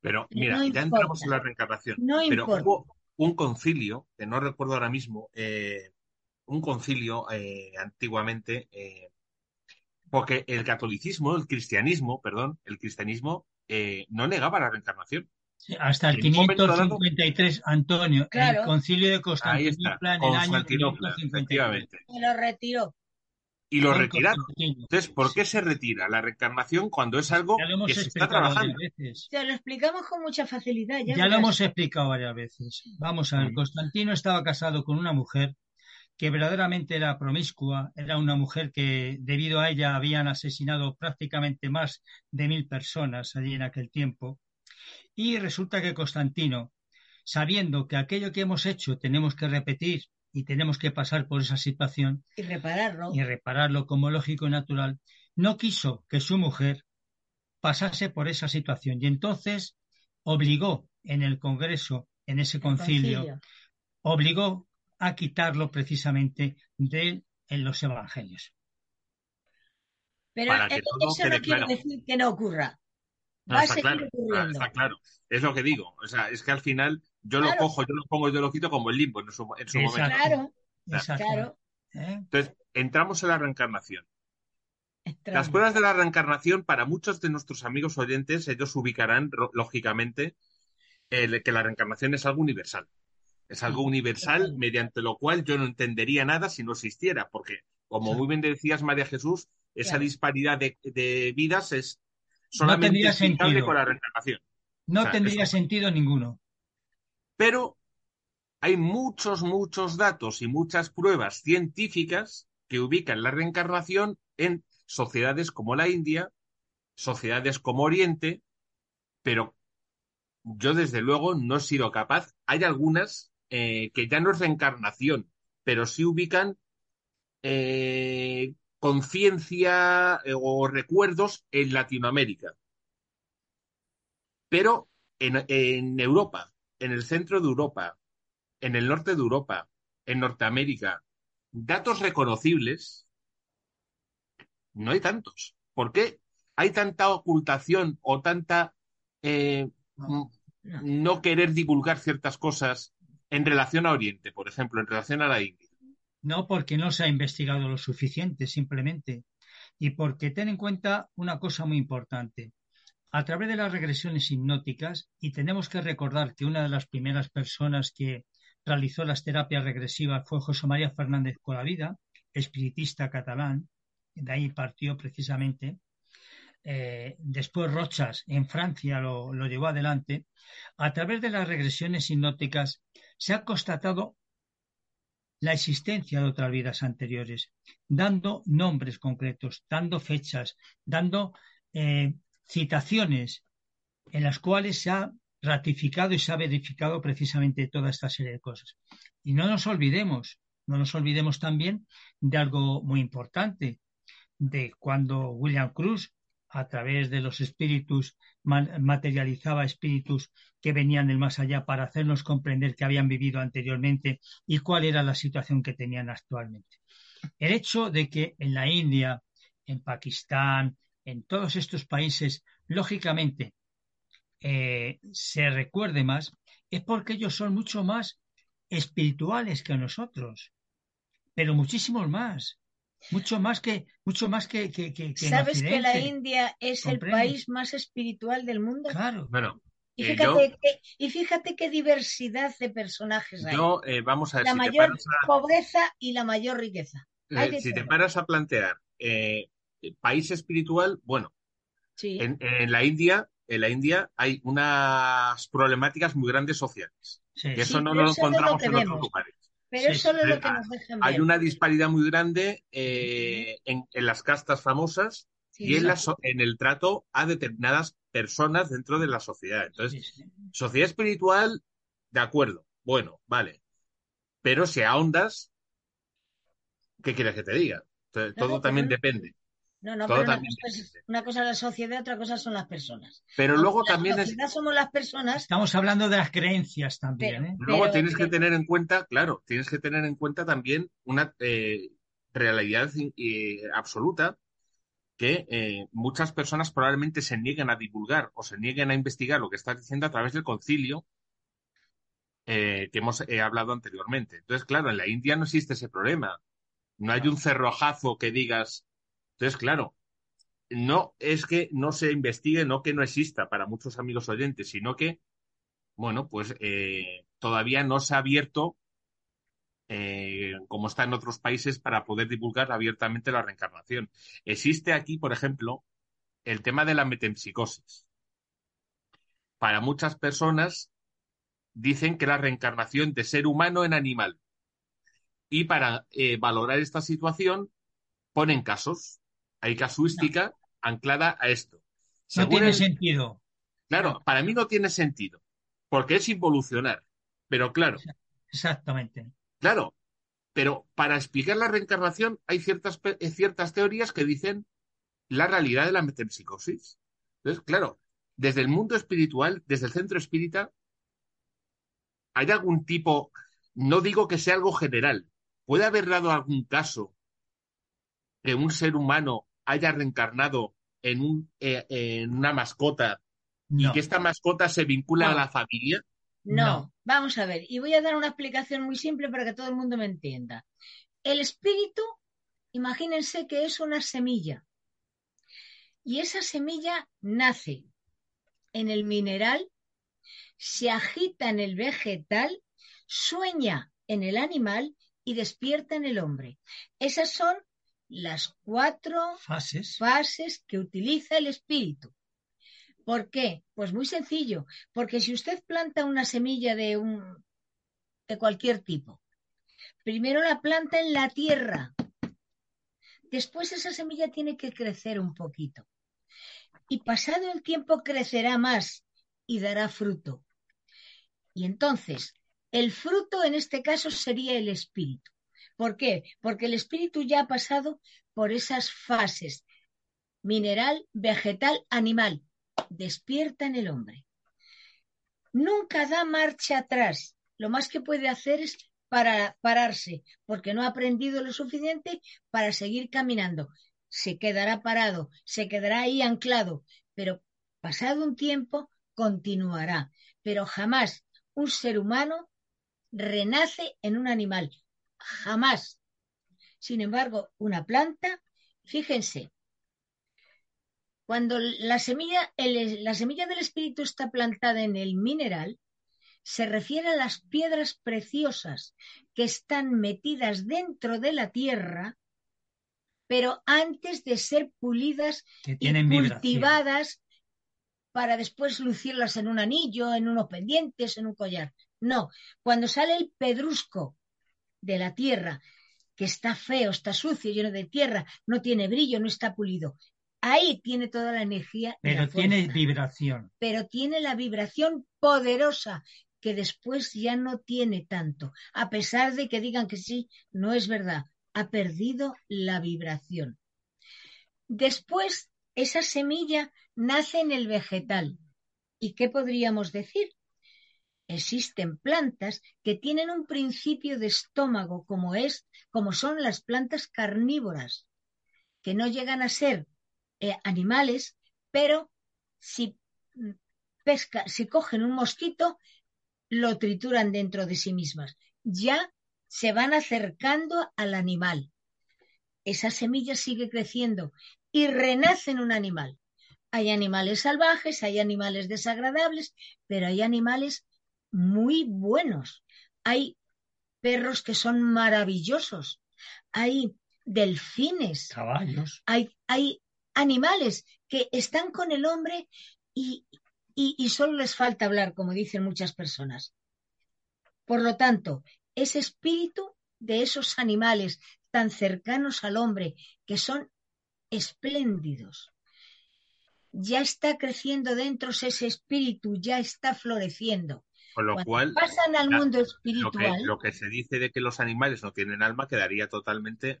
Pero mira, no ya entramos en la reencarnación. No pero importa. hubo un concilio, que no recuerdo ahora mismo, eh, un concilio eh, antiguamente, eh, porque el catolicismo, el cristianismo, perdón, el cristianismo eh, no negaba la reencarnación. Sí, Hasta el En un momento dado- 553, Antonio, Claro. el concilio de Ahí está, Constantinopla en el año Constantinopla, 553. efectivamente. Me lo retiró. Y lo retiraron. Entonces, ¿por qué se retira la reencarnación cuando es algo Ya lo hemos que se está explicado varias trabajando? veces. Te lo explicamos con mucha facilidad. Ya, Ya lo hemos explicado varias veces. Vamos a ver. Constantino estaba casado con una mujer que verdaderamente era promiscua, era una mujer que debido a ella habían asesinado prácticamente más de mil personas allí en aquel tiempo. Y resulta que Constantino, sabiendo que aquello que hemos hecho tenemos que repetir y tenemos que pasar por esa situación Y repararlo. y repararlo como lógico y natural, no quiso que su mujer pasase por esa situación y entonces obligó en el Congreso, en ese concilio, concilio. obligó a quitarlo precisamente de en los evangelios. Pero Para que todo eso no quiere claro. decir que no ocurra. No, Va a está seguir claro, ocurriendo. está claro. Es lo que digo. O sea, es que al final yo lo cojo, yo lo pongo, yo lo quito como el limbo en su, en su momento. Exacto. Claro, Exacto. claro. ¿Eh? Entonces, entramos en la reencarnación. Las pruebas de la reencarnación, para muchos de nuestros amigos oyentes, ellos ubicarán, lógicamente, el- que la reencarnación es algo universal. Es algo Sí, universal mediante lo cual yo no entendería nada si no existiera, porque, como muy bien decías, María Jesús, esa Claro. disparidad de, de vidas es No solamente tendría explicable sentido. con la reencarnación. No O sea, tendría eso- sentido ninguno. Pero hay muchos, muchos datos y muchas pruebas científicas que ubican la reencarnación en sociedades como la India, sociedades como Oriente, pero yo desde luego no he sido capaz. Hay algunas eh, que ya no es reencarnación, pero sí ubican eh, conciencia eh, o recuerdos en Latinoamérica. Pero en, en Europa, en el centro de Europa, en el norte de Europa, en Norteamérica, datos reconocibles, no hay tantos. ¿Por qué hay tanta ocultación o tanta eh, No. Querer divulgar ciertas cosas en relación a Oriente, por ejemplo, en relación a la India? No porque no se ha investigado lo suficiente, simplemente. Y porque ten en cuenta una cosa muy importante. A través de las regresiones hipnóticas, y tenemos que recordar que una de las primeras personas que realizó las terapias regresivas fue José María Fernández Colavida, espiritista catalán, de ahí partió precisamente. Eh, después Rochas en Francia lo, lo llevó adelante. A través de las regresiones hipnóticas se ha constatado la existencia de otras vidas anteriores, dando nombres concretos, dando fechas, dando eh, citaciones en las cuales se ha ratificado y se ha verificado precisamente toda esta serie de cosas. Y no nos olvidemos, no nos olvidemos también de algo muy importante, de cuando William Cruz a través de los espíritus, materializaba espíritus que venían del más allá para hacernos comprender que habían vivido anteriormente y cuál era la situación que tenían actualmente. El hecho de que en la India, en Pakistán, en todos estos países, lógicamente, eh, se recuerde más, es porque ellos son mucho más espirituales que nosotros, pero muchísimos más. Mucho más que, mucho más que, que, que ¿Sabes que la India es el país más espiritual del mundo? Claro. Bueno, y eh, fíjate, y fíjate qué diversidad de personajes hay. Yo, eh, vamos a ver, la mayor pobreza y la mayor riqueza. si te paras a plantear país espiritual, bueno, en, la India, en la India hay unas problemáticas muy grandes sociales. que eso no lo encontramos en otros lugares. Pero eso es lo que nos dejan Hay una disparidad muy grande eh, en, las castas famosas y en, en el trato a determinadas personas dentro de la sociedad. Entonces, sociedad espiritual, de acuerdo, bueno, vale. Pero si ahondas, ¿qué quieres que te diga? todo también depende. No, no, pero una cosa, es la sociedad, otra cosa son las personas. Pero luego también es... somos las personas. Estamos hablando de las creencias también. ¿eh? Luego tienes que tener en cuenta, claro, tienes que tener en cuenta también una eh, realidad eh, absoluta que eh, muchas personas probablemente se nieguen a divulgar o se nieguen a investigar lo que estás diciendo a través del concilio que hemos hablado anteriormente. Entonces, claro, en la India no existe ese problema. No hay un cerrojazo que digas entonces, claro, no es que no se investigue, no que no exista para muchos amigos oyentes, sino que, bueno, pues eh, todavía no se ha abierto, eh, como está en otros países, para poder divulgar abiertamente la reencarnación. Existe aquí, por ejemplo, el tema de la metempsicosis. Para muchas personas dicen que la reencarnación de ser humano en animal. Y para eh, valorar esta situación, ponen casos hay casuística anclada a esto. no tiene sentido. Claro, para mí no tiene sentido, porque es involucionar. Pero claro. Exactamente. Claro, pero para explicar la reencarnación hay ciertas, eh, ciertas teorías que dicen la realidad de la metempsicosis. Entonces, claro, desde el mundo espiritual, desde el centro espírita, ¿hay algún tipo, no digo que sea algo general, puede haber dado algún caso que un ser humano haya reencarnado en, un, eh, en una mascota y que esta mascota se vincula a la familia? No. vamos a ver, y voy a dar una explicación muy simple para que todo el mundo me entienda. El espíritu, imagínense que es una semilla, y esa semilla nace en el mineral, se agita en el vegetal, sueña en el animal y despierta en el hombre. Esas son las cuatro fases. fases que utiliza el espíritu. ¿Por qué? Pues muy sencillo, porque si usted planta una semilla de un de cualquier tipo, primero la planta en la tierra, después esa semilla tiene que crecer un poquito y pasado el tiempo crecerá más y dará fruto. Y entonces, el fruto en este caso sería el espíritu. ¿Por qué? Porque el espíritu ya ha pasado por esas fases, mineral, vegetal, animal, despierta en el hombre. Nunca da marcha atrás. Lo más que puede hacer es para pararse, porque no ha aprendido lo suficiente para seguir caminando. Se quedará parado, se quedará ahí anclado, pero pasado un tiempo continuará. Pero jamás un ser humano renace en un animal jamás. Sin embargo, una planta, fíjense, cuando la semilla, la semilla del espíritu está plantada en el mineral, se refiere a las piedras preciosas que están metidas dentro de la tierra, pero antes de ser pulidas y cultivadas para después lucirlas en un anillo, en unos pendientes, en un collar. No, cuando sale el pedrusco de la tierra, que está feo, está sucio, lleno de tierra, no tiene brillo, no está pulido. Ahí tiene toda la energía. Pero tiene vibración. Pero tiene la vibración poderosa que después ya no tiene tanto. A pesar de que digan que sí, no es verdad. Ha perdido la vibración. Después esa semilla nace en el vegetal. ¿Y qué podríamos decir? Existen plantas que tienen un principio de estómago como es, como son las plantas carnívoras, que no llegan a ser eh, animales, pero si pesca, si cogen un mosquito, lo trituran dentro de sí mismas. Ya se van acercando al animal. Esa semilla sigue creciendo y renace en un animal. Hay animales salvajes, hay animales desagradables, pero hay animales muy buenos. Hay perros que son maravillosos. Hay delfines. Caballos. Hay, hay animales que están con el hombre y, y, y solo les falta hablar, como dicen muchas personas. Por lo tanto, ese espíritu de esos animales tan cercanos al hombre, que son espléndidos, ya está creciendo dentro ese espíritu, ya está floreciendo. Con lo Cuando cual, pasan al la- mundo lo que, espiritual, lo que se dice de que los animales no tienen alma quedaría totalmente.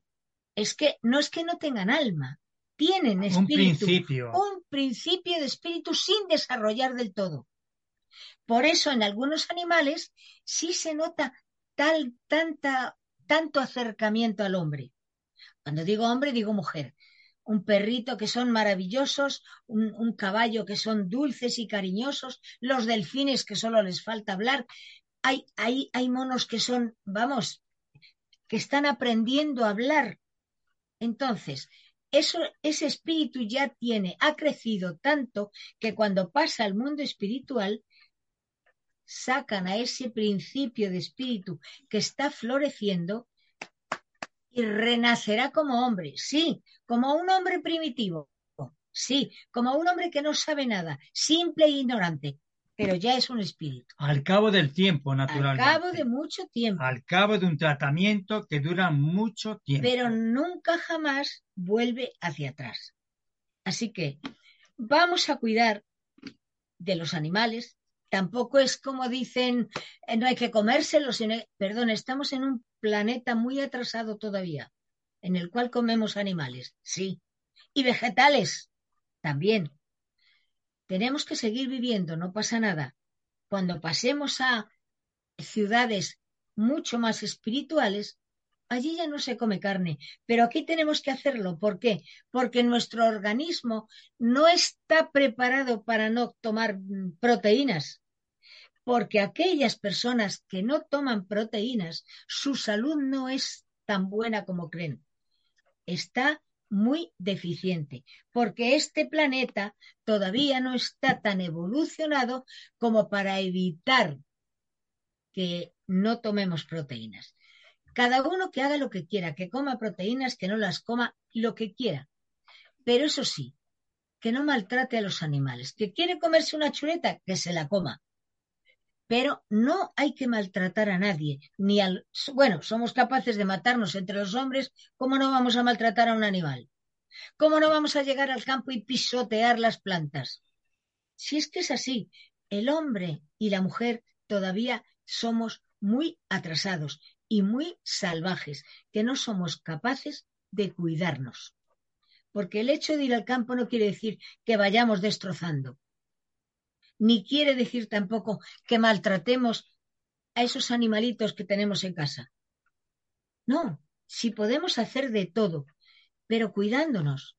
es que no es que no tengan alma, tienen Un espíritu, principio. un principio de espíritu sin desarrollar del todo. Por eso en algunos animales sí se nota tal, tanta, tanto acercamiento al hombre. Cuando digo hombre, digo mujer. Un perrito que son maravillosos, un, un caballo que son dulces y cariñosos, los delfines que solo les falta hablar. Hay, hay, hay monos que son, vamos, que están aprendiendo a hablar. Entonces, eso, ese espíritu ya tiene, ha crecido tanto que cuando pasa al mundo espiritual, sacan a ese principio de espíritu que está floreciendo y renacerá como hombre, sí, como un hombre primitivo, sí, como un hombre que no sabe nada, simple e ignorante, pero ya es un espíritu. Al cabo del tiempo, Al naturalmente. cabo de mucho tiempo, Al cabo de un tratamiento que dura mucho tiempo. pero nunca jamás vuelve hacia atrás. Así que vamos a cuidar de los animales. Tampoco es como dicen, eh, no hay que comérselos. sino- Perdón, estamos en un planeta muy atrasado todavía, en el cual comemos animales, sí. Y vegetales, también. Tenemos que seguir viviendo, no pasa nada. Cuando pasemos a ciudades mucho más espirituales, allí ya no se come carne, pero aquí tenemos que hacerlo. ¿Por qué? Porque nuestro organismo no está preparado para no tomar mm, proteínas. Porque aquellas personas que no toman proteínas, su salud no es tan buena como creen. Está muy deficiente, porque este planeta todavía no está tan evolucionado como para evitar que no tomemos proteínas. Cada uno que haga lo que quiera, que coma proteínas, que no las coma, lo que quiera. Pero eso sí, que no maltrate a los animales. Que quiere comerse una chuleta, que se la coma. Pero no hay que maltratar a nadie, ni al... Bueno, somos capaces de matarnos entre los hombres, ¿cómo no vamos a maltratar a un animal? ¿Cómo no vamos a llegar al campo y pisotear las plantas? Si es que es así, el hombre y la mujer todavía somos muy atrasados y muy salvajes, que no somos capaces de cuidarnos. Porque el hecho de ir al campo no quiere decir que vayamos destrozando, ni quiere decir tampoco que maltratemos a esos animalitos que tenemos en casa. No, si podemos hacer de todo, pero cuidándonos.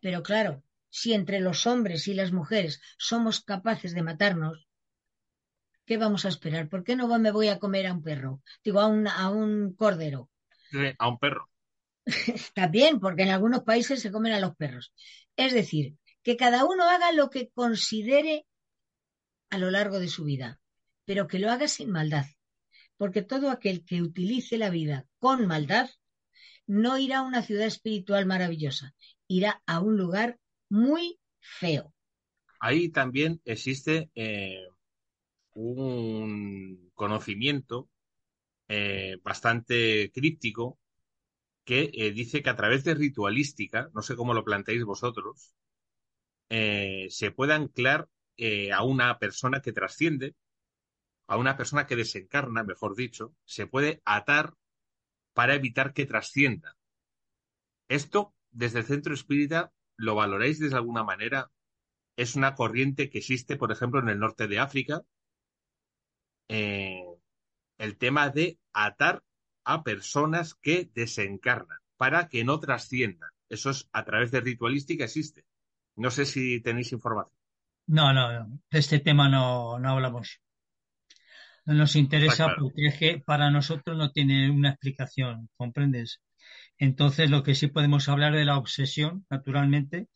Pero claro, si entre los hombres y las mujeres somos capaces de matarnos, ¿qué vamos a esperar? ¿Por qué no me voy a comer a un perro? Digo, a un, a un cordero. A un perro. [laughs] También, porque en algunos países se comen a los perros. Es decir, que cada uno haga lo que considere a lo largo de su vida, pero que lo haga sin maldad. Porque todo aquel que utilice la vida con maldad no irá a una ciudad espiritual maravillosa, irá a un lugar muy feo. Ahí también existe eh, un conocimiento eh, bastante críptico que eh, dice que a través de ritualística, no sé cómo lo planteáis vosotros, se puede anclar eh, a una persona que trasciende, a una persona que desencarna, mejor dicho, se puede atar para evitar que trascienda. Esto, desde el centro espírita, lo valoráis de alguna manera, es una corriente que existe, por ejemplo, en el norte de África, eh, el tema de atar a personas que desencarnan para que no trasciendan. Eso es a través de ritualística existe. No sé si tenéis información. No, no, no. De este tema no, no hablamos. No nos interesa claro. porque es que para nosotros no tiene una explicación, ¿comprendes? Entonces, lo que sí podemos hablar de la obsesión, naturalmente,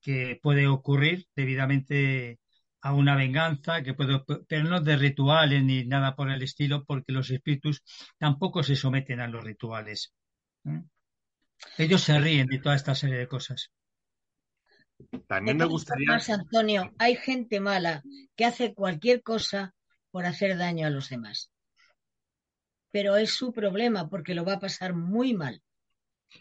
que puede ocurrir debidamente a una venganza, que puede, pero no de rituales ni nada por el estilo, porque los espíritus tampoco se someten a los rituales. ¿eh? Ellos se ríen de toda esta serie de cosas. También me gustaría, formas, Antonio, hay gente mala que hace cualquier cosa por hacer daño a los demás. Pero es su problema porque lo va a pasar muy mal.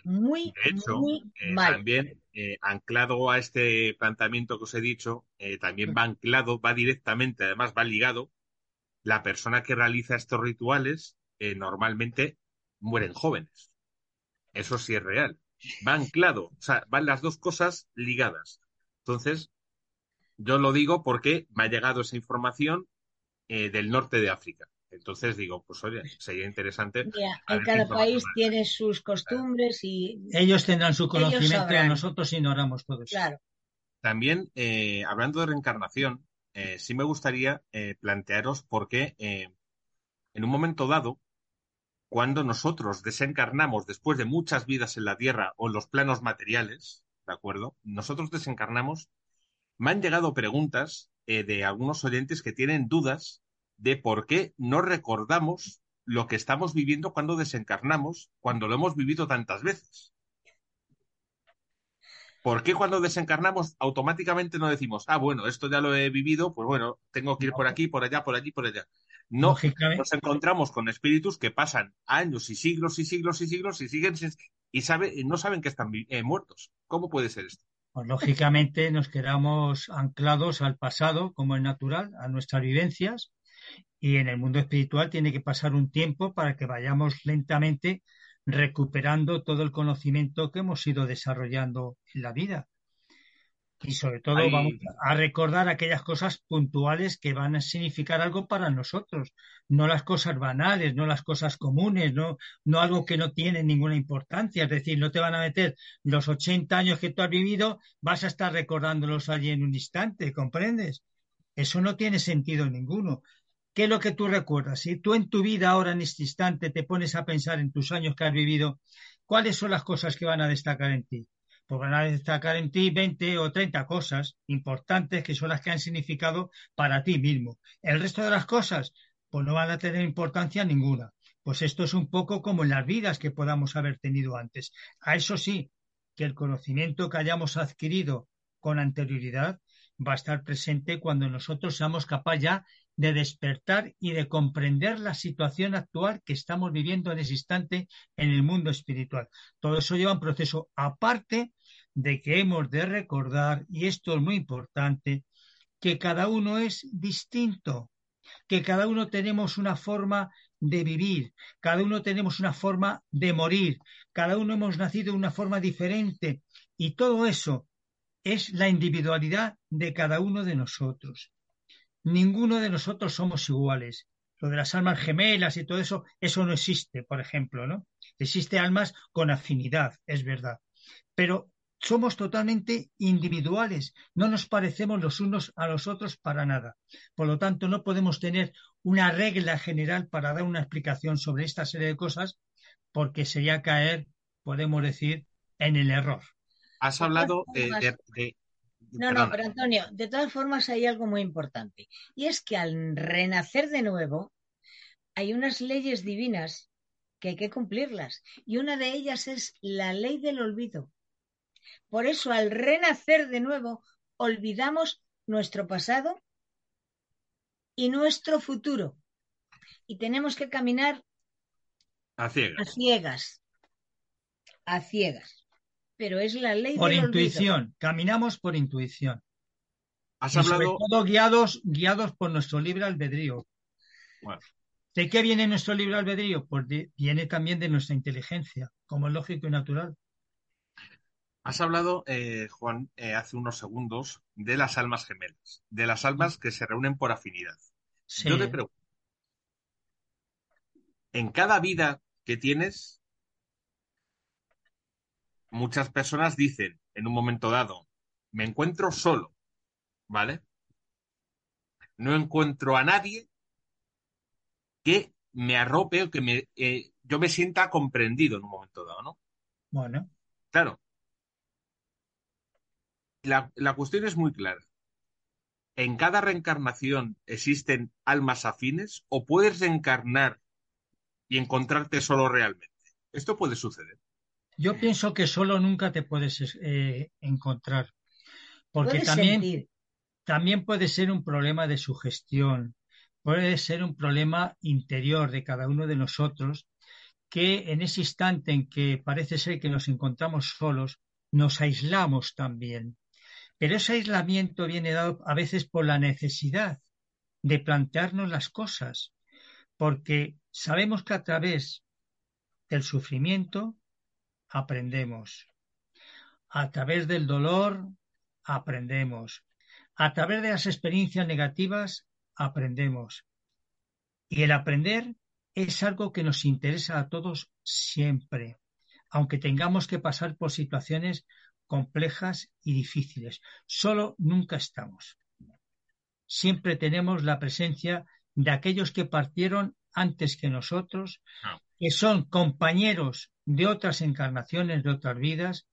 Muy, de hecho, muy eh, mal. también eh, anclado a este planteamiento que os he dicho, eh, también va anclado, va directamente, además va ligado, la persona que realiza estos rituales normalmente mueren jóvenes. Eso sí es real. Va anclado, o sea, van las dos cosas ligadas. Entonces, yo lo digo porque me ha llegado esa información eh, del norte de África. Entonces digo, pues oye, sería interesante. En cada país tiene sus costumbres y, Ellos tendrán su conocimiento y a sabrán. nosotros ignoramos todo eso. claro, También, eh, hablando de reencarnación, eh, sí me gustaría eh, plantearos por qué eh, en un momento dado, cuando nosotros desencarnamos después de muchas vidas en la Tierra o en los planos materiales, ¿de acuerdo? Nosotros desencarnamos, me han llegado preguntas eh, de algunos oyentes que tienen dudas de por qué no recordamos lo que estamos viviendo cuando desencarnamos, cuando lo hemos vivido tantas veces. ¿Por qué cuando desencarnamos automáticamente no decimos, ah, bueno, esto ya lo he vivido, pues bueno, tengo que ir por aquí, por allá, por allí, por allá? No, Lógicamente, nos encontramos con espíritus que pasan años y siglos y siglos y siglos y siguen y sabe, no saben que están eh, muertos. ¿Cómo puede ser esto? pues lógicamente nos quedamos anclados al pasado, como es natural, a nuestras vivencias, y en el mundo espiritual tiene que pasar un tiempo para que vayamos lentamente recuperando todo el conocimiento que hemos ido desarrollando en la vida. Y sobre todo vamos a recordar aquellas cosas puntuales que van a significar algo para nosotros, no las cosas banales, no las cosas comunes, no, no algo que no tiene ninguna importancia. Es decir, no te van a meter los 80 años que tú has vivido, vas a estar recordándolos allí en un instante, ¿comprendes? Eso no tiene sentido ninguno. ¿Qué es lo que tú recuerdas? Si tú en tu vida ahora en este instante te pones a pensar en tus años que has vivido, ¿cuáles son las cosas que van a destacar en ti? Pues van a destacar en ti 20 o 30 cosas importantes que son las que han significado para ti mismo. El resto de las cosas, pues no van a tener importancia ninguna. Pues esto es un poco como en las vidas que podamos haber tenido antes. A eso sí, que el conocimiento que hayamos adquirido con anterioridad va a estar presente cuando nosotros seamos capaces ya de despertar y de comprender la situación actual que estamos viviendo en ese instante en el mundo espiritual. Todo eso lleva un proceso aparte de que hemos de recordar, y esto es muy importante, que cada uno es distinto, que cada uno tenemos una forma de vivir, cada uno tenemos una forma de morir, cada uno hemos nacido de una forma diferente, y todo eso es la individualidad de cada uno de nosotros. Ninguno de nosotros somos iguales. Lo de las almas gemelas y todo eso, eso no existe, por ejemplo, ¿no? Existe almas con afinidad, es verdad. Pero somos totalmente individuales, no nos parecemos los unos a los otros para nada. Por lo tanto, no podemos tener una regla general para dar una explicación sobre esta serie de cosas, porque sería caer, podemos decir, en el error. Has hablado eh, de, de- No, no, pero Antonio, de todas formas hay algo muy importante. Y es que al renacer de nuevo, hay unas leyes divinas que hay que cumplirlas. Y una de ellas es la ley del olvido. Por eso, al renacer de nuevo, olvidamos nuestro pasado y nuestro futuro. Y tenemos que caminar a a ciegas. ciegas. A ciegas. Pero es la ley Por del olvido. intuición, caminamos por intuición. Has Y sobre hablado, todo guiados, guiados por nuestro libre albedrío. bueno, ¿De qué viene nuestro libre albedrío? Pues de- viene también de nuestra inteligencia, como es lógico y natural. Has hablado, eh, Juan, eh, hace unos segundos de las almas gemelas, de las almas que se reúnen por afinidad. Sí. Yo te pregunto, en cada vida que tienes, muchas personas dicen en un momento dado, me encuentro solo, ¿vale? No encuentro a nadie que me arrope o que me, eh, yo me sienta comprendido en un momento dado, ¿no? Bueno, Claro. La, la cuestión es muy clara. ¿En cada reencarnación existen almas afines o puedes reencarnar y encontrarte solo realmente? Esto puede suceder. Yo pienso que solo nunca te puedes eh, encontrar, porque Puedes también, sentir. también puede ser un problema de sugestión, puede ser un problema interior de cada uno de nosotros, que en ese instante en que parece ser que nos encontramos solos, nos aislamos también. Pero ese aislamiento viene dado a veces por la necesidad de plantearnos las cosas, porque sabemos que a través del sufrimiento aprendemos, a través del dolor aprendemos, a través de las experiencias negativas aprendemos. Y el aprender es algo que nos interesa a todos siempre, aunque tengamos que pasar por situaciones complejas y difíciles. Solo nunca estamos. Siempre tenemos la presencia de aquellos que partieron antes que nosotros, Ah. que son compañeros de otras encarnaciones, de otras vidas,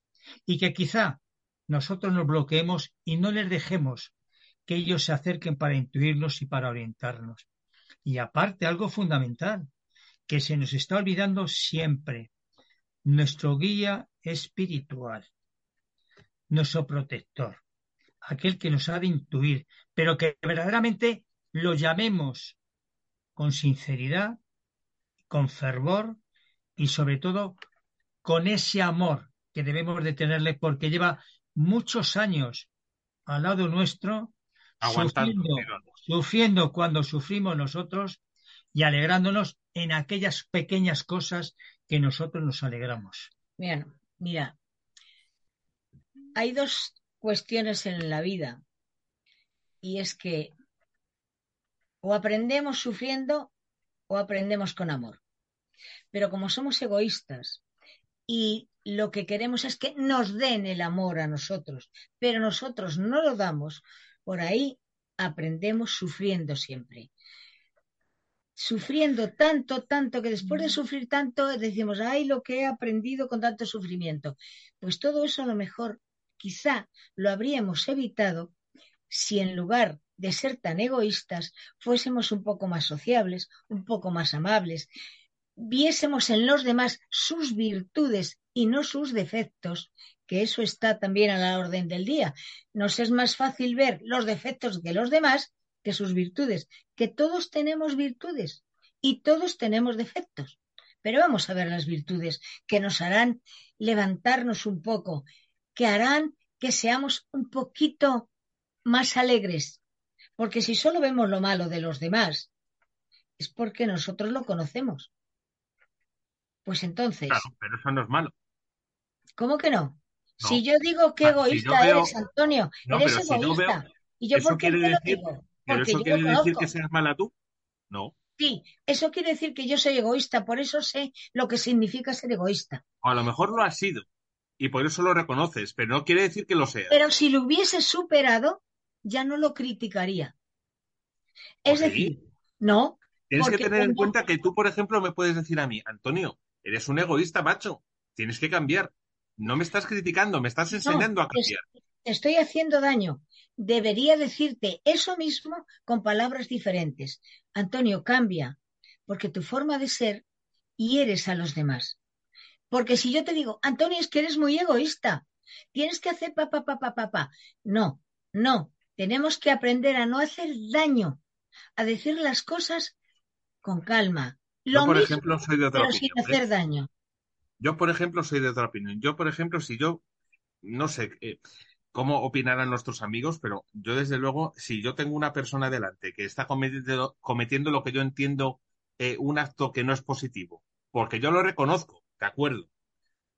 y que quizá nosotros nos bloqueemos y no les dejemos que ellos se acerquen para intuirnos y para orientarnos. Y aparte, algo fundamental, que se nos está olvidando siempre, nuestro guía espiritual, nuestro protector, aquel que nos ha de intuir, pero que verdaderamente lo llamemos con sinceridad, con fervor y sobre todo con ese amor que debemos de tenerle porque lleva muchos años al lado nuestro, Aguantando. sufriendo, sufriendo cuando sufrimos nosotros y alegrándonos en aquellas pequeñas cosas que nosotros nos alegramos. Mira, mira, hay dos cuestiones en la vida y es que o aprendemos sufriendo o aprendemos con amor. Pero como somos egoístas y lo que queremos es que nos den el amor a nosotros, pero nosotros no lo damos, por ahí aprendemos sufriendo siempre. Sufriendo tanto, tanto, que después de sufrir tanto decimos, ay, lo que he aprendido con tanto sufrimiento. Pues todo eso a lo mejor quizá lo habríamos evitado si en lugar de ser tan egoístas fuésemos un poco más sociables, un poco más amables, viésemos en los demás sus virtudes y no sus defectos, que eso está también a la orden del día. Nos es más fácil ver los defectos de los demás que sus virtudes, que todos tenemos virtudes y todos tenemos defectos. Pero vamos a ver las virtudes que nos harán levantarnos un poco, que harán que seamos un poquito más alegres. Porque si solo vemos lo malo de los demás, es porque nosotros lo conocemos. Pues entonces, Claro, pero eso no es malo. ¿cómo que no? No. Si yo digo que Ah, si egoísta veo- eres, Antonio, No, eres pero si yo egoísta. veo- ¿Y yo ¿eso por qué te lo digo? ¿Pero Porque eso yo quiere decir que seas mala tú? No. Sí, eso quiere decir que yo soy egoísta, por eso sé lo que significa ser egoísta. O a lo mejor lo has sido y por eso lo reconoces, pero no quiere decir que lo seas. Pero si lo hubiese superado, ya no lo criticaría. Es ¿O sí? decir, no, Tienes que tener en cuenta que tú, por ejemplo, me puedes decir a mí, Antonio, eres un egoísta, macho. Tienes que cambiar. No me estás criticando, me estás enseñando a cambiar. te estoy haciendo daño. Debería decirte eso mismo con palabras diferentes. Antonio, cambia, porque tu forma de ser hieres a los demás. Porque si yo te digo, Antonio, es que eres muy egoísta, tienes que hacer pa, pa, pa, pa, pa, pa. No, no, tenemos que aprender a no hacer daño, a decir las cosas con calma. Lo Yo, por mismo, ejemplo, soy de otra pero sin opinión. ¿eh? hacer daño. Yo, por ejemplo, soy de otra opinión. Yo, por ejemplo, si yo, no sé eh, cómo opinarán nuestros amigos, pero yo, desde luego, si yo tengo una persona delante que está cometiendo, cometiendo lo que yo entiendo eh, un acto que no es positivo, porque yo lo reconozco, de acuerdo,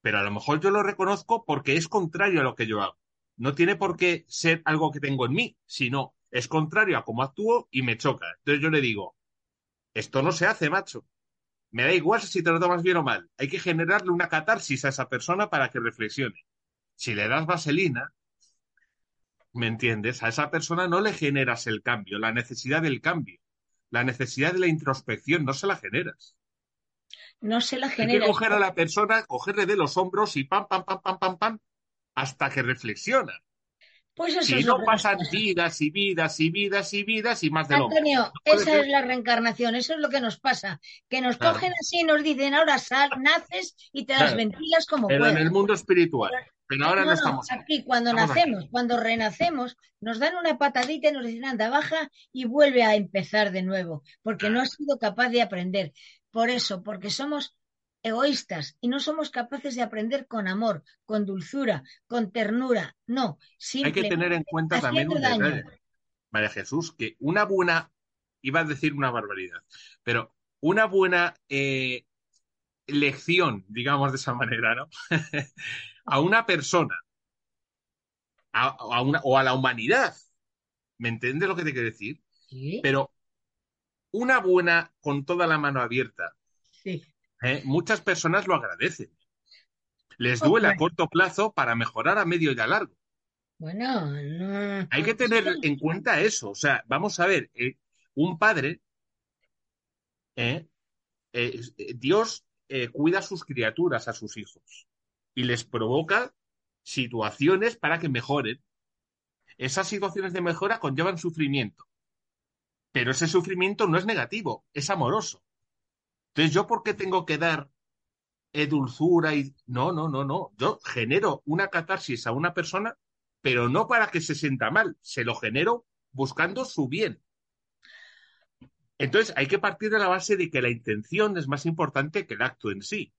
pero a lo mejor yo lo reconozco porque es contrario a lo que yo hago. No tiene por qué ser algo que tengo en mí, sino es contrario a cómo actúo y me choca. Entonces yo le digo, esto no se hace, macho. Me da igual si te lo tomas bien o mal. Hay que generarle una catarsis a esa persona para que reflexione. Si le das vaselina, ¿me entiendes? A esa persona no le generas el cambio, la necesidad del cambio, la necesidad de la introspección, no se la generas. No se la Hay genera. que coger a la persona, cogerle de los hombros y pam, pam, pam, pam, pam, pam, hasta que reflexiona. Pues eso Si es lo no pasan pasa. vidas y vidas y vidas y vidas y más del hombre. Antonio, esa ser. es la reencarnación, eso es lo que nos pasa, que nos Claro. cogen así y nos dicen, ahora sal, naces y te las ventilas como Pero en el mundo espiritual. Pero ahora no, estamos aquí cuando Estamos aquí. nacemos, cuando renacemos, nos dan una patadita y nos dicen, anda, baja y vuelve a empezar de nuevo, porque no has sido capaz de aprender. Por eso, porque somos egoístas y no somos capaces de aprender con amor, con dulzura, con ternura. No, Hay que tener en cuenta también un daño. María Jesús, que una buena, iba a decir una barbaridad, pero una buena eh, lección, digamos de esa manera, ¿no? [laughs] a una persona a, a una, o a la humanidad, ¿me entiendes lo que te quiero decir? Sí, Pero una buena con toda la mano abierta, sí. ¿Eh? muchas personas lo agradecen. Les Oh, duele a corto plazo para mejorar a medio y a largo. Bueno, no. Hay que tener en cuenta eso. O sea, vamos a ver, eh, un padre, eh, eh, Dios cuida a sus criaturas, a sus hijos, y les provoca situaciones para que mejoren. Esas situaciones de mejora conllevan sufrimiento, pero ese sufrimiento no es negativo, es amoroso. Entonces, ¿yo por qué tengo que dar eh, dulzura y... No, no, no, no. Yo genero una catarsis a una persona, pero no para que se sienta mal, se lo genero buscando su bien. Entonces, hay que partir de la base de que la intención es más importante que el acto en sí.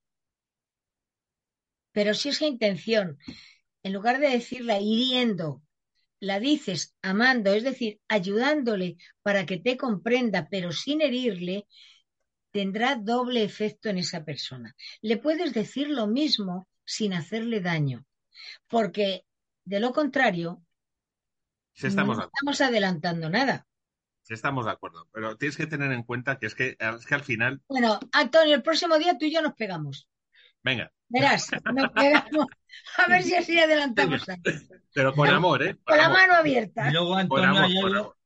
Pero si esa intención, en lugar de decirla hiriendo, la dices amando, es decir, ayudándole para que te comprenda, pero sin herirle, tendrá doble efecto en esa persona. Le puedes decir lo mismo sin hacerle daño, porque de lo contrario, estamos, no estamos adelantando nada. si estamos de acuerdo. Pero tienes que tener en cuenta que es que, es que al final, Bueno, Antonio, el próximo día tú y yo nos pegamos. venga, Verás, nos pegamos. A ver si así adelantamos algo. pero con amor, ¿eh? Con la amor. mano abierta. Y luego, Antonio, amor, hay algo,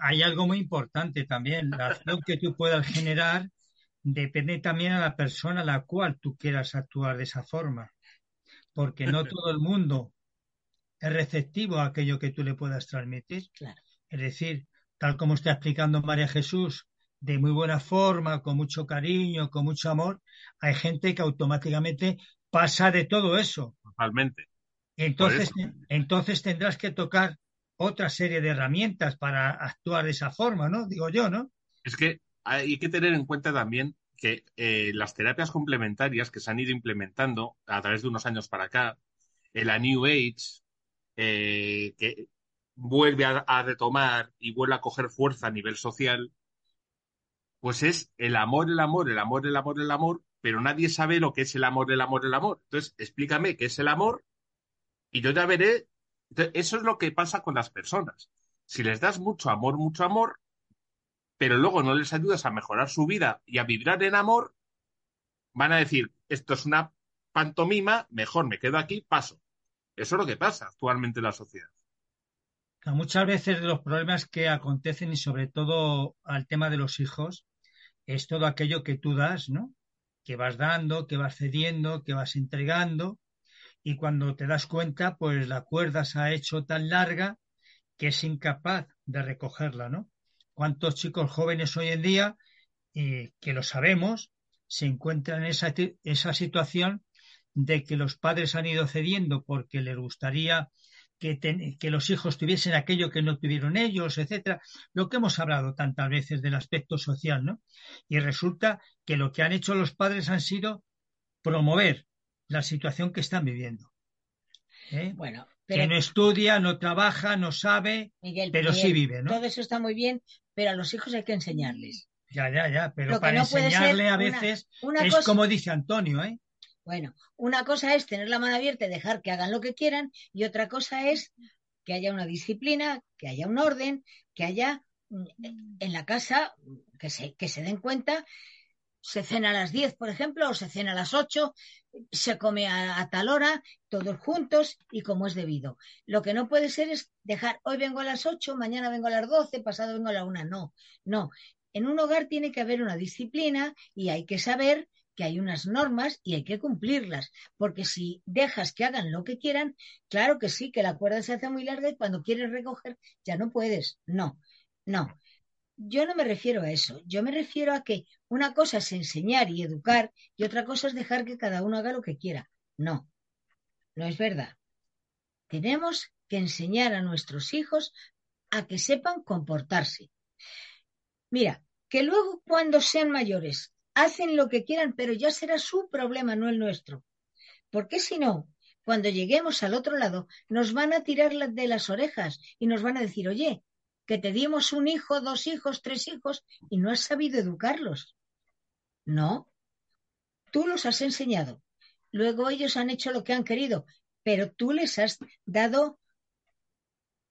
hay algo muy importante también. La acción que tú puedas generar depende también a la persona a la cual tú quieras actuar de esa forma. Porque no todo el mundo es receptivo a aquello que tú le puedas transmitir. Claro. Es decir, tal como está explicando María Jesús, de muy buena forma, con mucho cariño, con mucho amor, hay gente que automáticamente pasa de todo eso. Totalmente. Entonces, entonces tendrás que tocar otra serie de herramientas para actuar de esa forma, ¿no? Digo yo, ¿no? Es que hay que tener en cuenta también que eh, las terapias complementarias que se han ido implementando a través de unos años para acá, eh, la New Age, eh, que vuelve a, a retomar y vuelve a coger fuerza a nivel social, pues es el amor, el amor, el amor, el amor, el amor, pero nadie sabe lo que es el amor, el amor, el amor. Entonces, explícame qué es el amor y yo ya veré. Entonces, eso es lo que pasa con las personas. Si les das mucho amor, mucho amor, pero luego no les ayudas a mejorar su vida y a vibrar en amor, van a decir, esto es una pantomima, mejor me quedo aquí, paso. Eso es lo que pasa actualmente en la sociedad. Muchas veces los problemas que acontecen y sobre todo al tema de los hijos es todo aquello que tú das, ¿no? Que vas dando, que vas cediendo, que vas entregando y cuando te das cuenta, pues la cuerda se ha hecho tan larga que es incapaz de recogerla, ¿no? ¿Cuántos chicos jóvenes hoy en día, que lo sabemos, se encuentran en esa, esa situación de que los padres han ido cediendo porque les gustaría que, que, los hijos tuviesen aquello que no tuvieron ellos, etcétera, lo que hemos hablado tantas veces del aspecto social, ¿no? Y resulta que lo que han hecho los padres han sido promover la situación que están viviendo. ¿Eh? Bueno, pero, que no estudia, no trabaja, no sabe, Miguel, pero Miguel, sí vive, ¿no? Todo eso está muy bien, pero a los hijos hay que enseñarles. Ya, ya, ya, pero para no enseñarle a veces una es cosa... como dice Antonio, ¿eh? Bueno, una cosa es tener la mano abierta y dejar que hagan lo que quieran y otra cosa es que haya una disciplina, que haya un orden, que haya mm, en la casa que se, que se den cuenta se cena a las 10, por ejemplo, o se cena a las 8, se come a, tal hora, todos juntos y como es debido. Lo que no puede ser es dejar, hoy vengo a las 8, mañana vengo a las 12, pasado vengo a la 1. No, no. En un hogar tiene que haber una disciplina y hay que saber que hay unas normas y hay que cumplirlas, porque si dejas que hagan lo que quieran, claro que sí, que la cuerda se hace muy larga y cuando quieres recoger ya no puedes. No, no yo no me refiero a eso, yo me refiero a que una cosa es enseñar y educar y otra cosa es dejar que cada uno haga lo que quiera. No, no es verdad. Tenemos que enseñar a nuestros hijos a que sepan comportarse. Mira, que luego cuando sean mayores hacen lo que quieran, pero ya será su problema, no el nuestro. Porque si no, cuando lleguemos al otro lado, nos van a tirar de las orejas y nos van a decir, oye, que te dimos un hijo, dos hijos, tres hijos y no has sabido educarlos. No, tú los has enseñado. Luego ellos han hecho lo que han querido, pero tú les has dado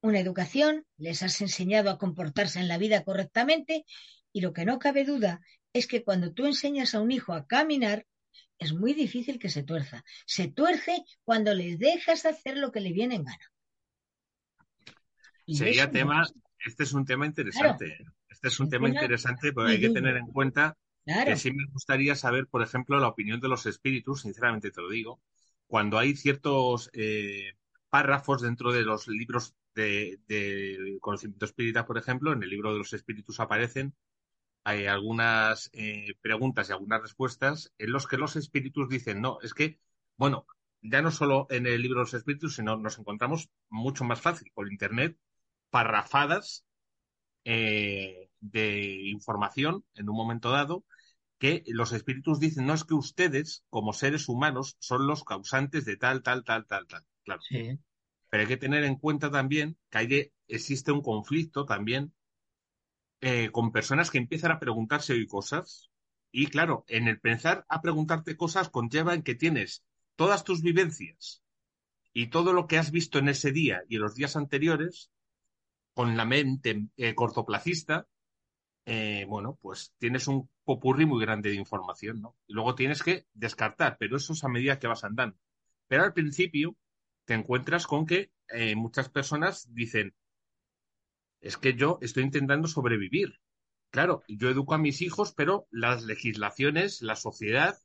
una educación, les has enseñado a comportarse en la vida correctamente y lo que no cabe duda es que cuando tú enseñas a un hijo a caminar, es muy difícil que se tuerza. Se tuerce cuando les dejas hacer lo que le viene en gana. Sería tema, este es un tema interesante. Este es un tema interesante porque hay que tener en cuenta que sí me gustaría saber, por ejemplo, la opinión de los espíritus, sinceramente te lo digo, cuando hay ciertos eh, párrafos dentro de los libros de, conocimiento espírita, por ejemplo, en el libro de los espíritus aparecen hay algunas eh, preguntas y algunas respuestas en los que los espíritus dicen, no, es que, bueno, ya no solo en el libro de los espíritus, sino nos encontramos mucho más fácil por Internet parrafadas eh, de información en un momento dado que los espíritus dicen, no es que ustedes, como seres humanos, son los causantes de tal, tal, tal, tal, tal. Claro. Pero hay que tener en cuenta también que hay, existe un conflicto también eh, con personas que empiezan a preguntarse hoy cosas. Y claro, en el pensar a preguntarte cosas conlleva en que tienes todas tus vivencias y todo lo que has visto en ese día y en los días anteriores con la mente eh, cortoplacista, eh, bueno, pues tienes un popurrí muy grande de información, ¿no? Y luego tienes que descartar, pero eso es a medida que vas andando. Pero al principio te encuentras con que eh, muchas personas dicen, es que yo estoy intentando sobrevivir. Claro, yo educo a mis hijos, pero las legislaciones, la sociedad,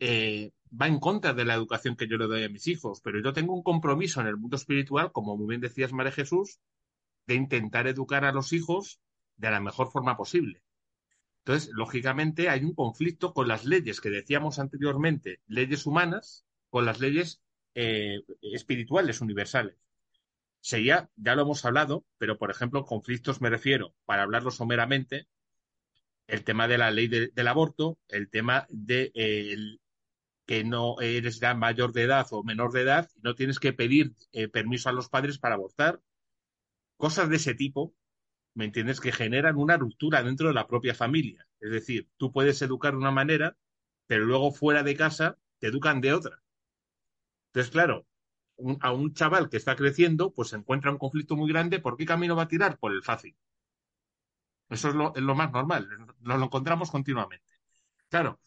va en contra de la educación que yo le doy a mis hijos. Pero yo tengo un compromiso en el mundo espiritual, como muy bien decías, María Jesús, de intentar educar a los hijos de la mejor forma posible. Entonces, lógicamente, hay un conflicto con las leyes que decíamos anteriormente, leyes humanas, con las leyes eh, espirituales universales. Sería, ya lo hemos hablado, pero por ejemplo, conflictos me refiero, para hablarlo someramente, el tema de la ley del aborto, el tema de que no eres ya mayor de edad o menor de edad y no tienes que pedir eh, permiso a los padres para abortar, cosas de ese tipo, ¿me entiendes? Que generan una ruptura dentro de la propia familia. Es decir, tú puedes educar de una manera, pero luego fuera de casa te educan de otra. Entonces, claro, a un chaval que está creciendo, pues se encuentra un conflicto muy grande. ¿Por qué camino va a tirar? Por el fácil. Eso es lo, más normal. Nos lo encontramos continuamente. Claro,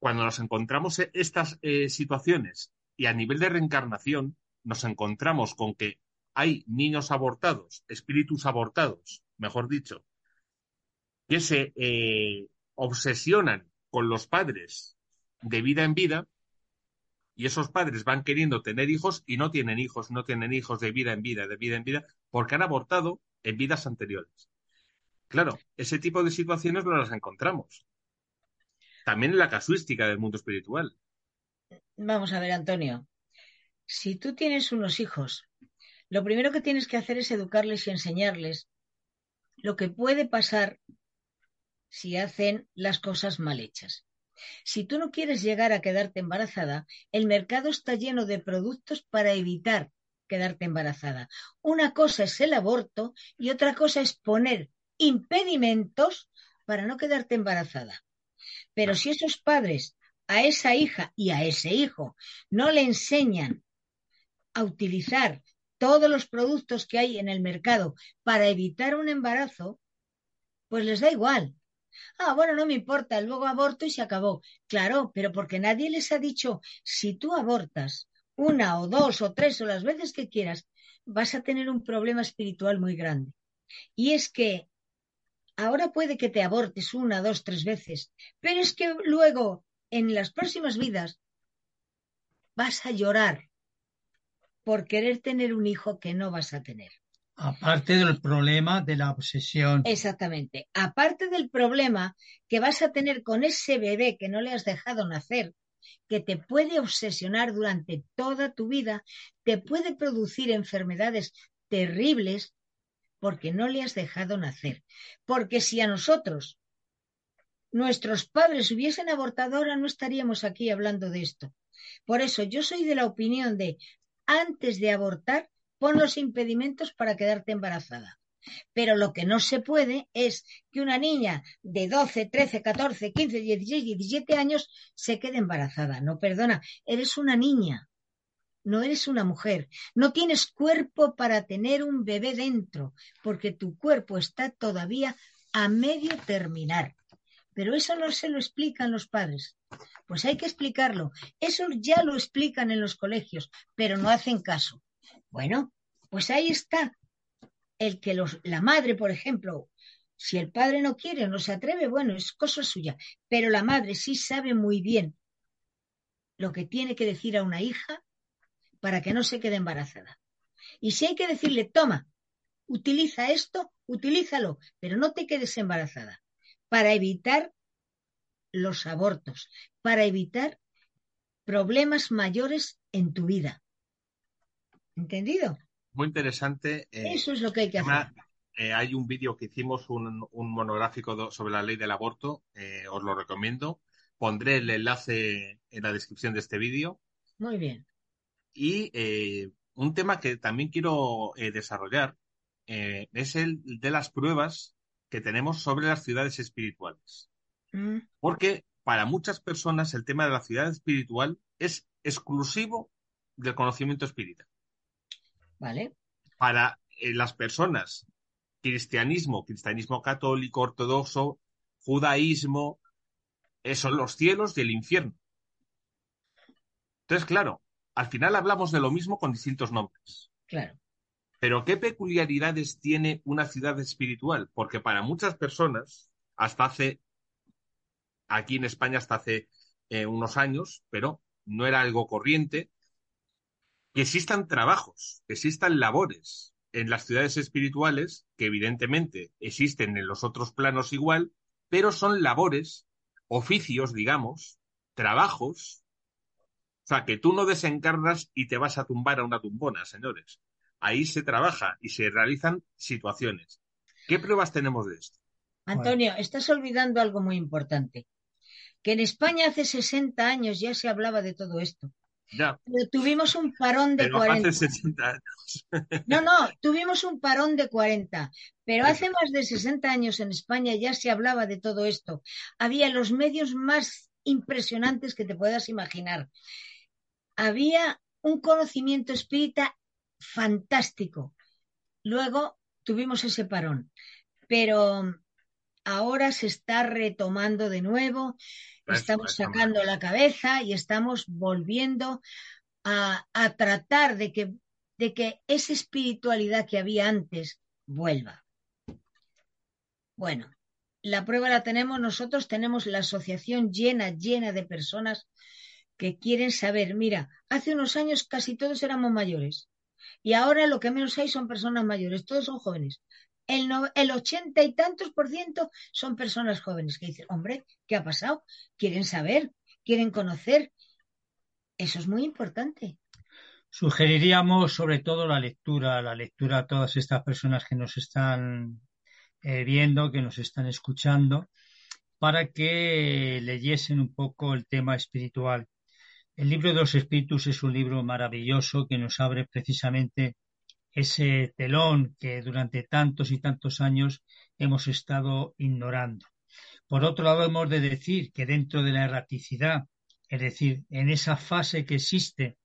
cuando nos encontramos estas eh, situaciones y a nivel de reencarnación, nos encontramos con que hay niños abortados, espíritus abortados, mejor dicho, que se eh, obsesionan con los padres de vida en vida y esos padres van queriendo tener hijos y no tienen hijos, no tienen hijos de vida en vida, de vida en vida, porque han abortado en vidas anteriores. Claro, ese tipo de situaciones no las encontramos. También en la casuística del mundo espiritual. Vamos a ver, Antonio. Si tú tienes unos hijos lo primero que tienes que hacer es educarles y enseñarles lo que puede pasar si hacen las cosas mal hechas. Si tú no quieres llegar a quedarte embarazada, el mercado está lleno de productos para evitar quedarte embarazada. Una cosa es el aborto y otra cosa es poner impedimentos para no quedarte embarazada. Pero si esos padres a esa hija y a ese hijo no le enseñan a utilizar todos los productos que hay en el mercado para evitar un embarazo, pues les da igual. Ah, bueno, no me importa, luego aborto y se acabó. Claro, pero porque nadie les ha dicho, si tú abortas una o dos o tres o las veces que quieras, vas a tener un problema espiritual muy grande. Y es que ahora puede que te abortes una, dos, tres veces, pero es que luego, en las próximas vidas, vas a llorar por querer tener un hijo que no vas a tener. Aparte del problema de la obsesión. Exactamente. Aparte del problema que vas a tener con ese bebé que no le has dejado nacer, que te puede obsesionar durante toda tu vida, te puede producir enfermedades terribles porque no le has dejado nacer. Porque si a nosotros nuestros padres hubiesen abortado, ahora no estaríamos aquí hablando de esto. Por eso yo soy de la opinión de antes de abortar, pon los impedimentos para quedarte embarazada. Pero lo que no se puede es que una niña de 12, 13, 14, 15, 16, 17 años se quede embarazada. No, perdona, eres una niña, no eres una mujer. No tienes cuerpo para tener un bebé dentro, porque tu cuerpo está todavía a medio terminar. Pero eso no se lo explican los padres. Pues hay que explicarlo. Eso ya lo explican en los colegios, pero no hacen caso. Bueno, pues ahí está. El que los, la madre, por ejemplo, si el padre no quiere no se atreve, bueno, es cosa suya. Pero la madre sí sabe muy bien lo que tiene que decir a una hija para que no se quede embarazada. Y si hay que decirle, toma, utiliza esto, utilízalo, pero no te quedes embarazada para evitar los abortos, para evitar problemas mayores en tu vida. ¿Entendido? Muy interesante. Eh, Eso es lo que hay que hacer. Eh, hay un vídeo que hicimos, un, monográfico sobre la ley del aborto, eh, os lo recomiendo. Pondré el enlace en la descripción de este vídeo. Muy bien. Y un tema que también quiero desarrollar es el de las pruebas que tenemos sobre las ciudades espirituales. Mm. Porque para muchas personas el tema de la ciudad espiritual es exclusivo del conocimiento espírita. Vale. Para eh, las personas, cristianismo, cristianismo católico, ortodoxo, judaísmo, eh, son los cielos y el infierno. Entonces, claro, al final hablamos de lo mismo con distintos nombres. Claro. Pero ¿qué peculiaridades tiene una ciudad espiritual? Porque para muchas personas, hasta hace, aquí en España hasta hace eh, unos años, pero no era algo corriente, que existan trabajos, que existan labores en las ciudades espirituales, que evidentemente existen en los otros planos igual, pero son labores, oficios, digamos, trabajos, o sea, que tú no desencarnas y te vas a tumbar a una tumbona, señores ahí se trabaja y se realizan situaciones. ¿Qué pruebas tenemos de esto? Antonio, estás olvidando algo muy importante, que en España hace 60 años ya se hablaba de todo esto. Ya. Pero tuvimos un parón de pero 40. Hace 60 años. No, no, tuvimos un parón de 40. Pero hace más de 60 años en España ya se hablaba de todo esto. Había los medios más impresionantes que te puedas imaginar. Había un conocimiento espírita fantástico. Luego tuvimos ese parón, pero ahora se está retomando de nuevo, estamos sacando la cabeza y estamos volviendo a, tratar de que, de que esa espiritualidad que había antes vuelva. Bueno, la prueba la tenemos. Nosotros, tenemos la asociación llena, llena de personas que quieren saber, mira, hace unos años casi todos éramos mayores y ahora lo que menos hay son personas mayores, todos son jóvenes. El, el ochenta y tantos por ciento son personas jóvenes que dicen, hombre, ¿qué ha pasado? Quieren saber, quieren conocer. Eso es muy importante. Sugeriríamos sobre todo la lectura, la lectura a todas estas personas que nos están eh, viendo, que nos están escuchando, para que leyesen un poco el tema espiritual. El libro de los espíritus es un libro maravilloso que nos abre precisamente ese telón que durante tantos y tantos años hemos estado ignorando. Por otro lado, hemos de decir que dentro de la erraticidad Es decir, en esa fase que existe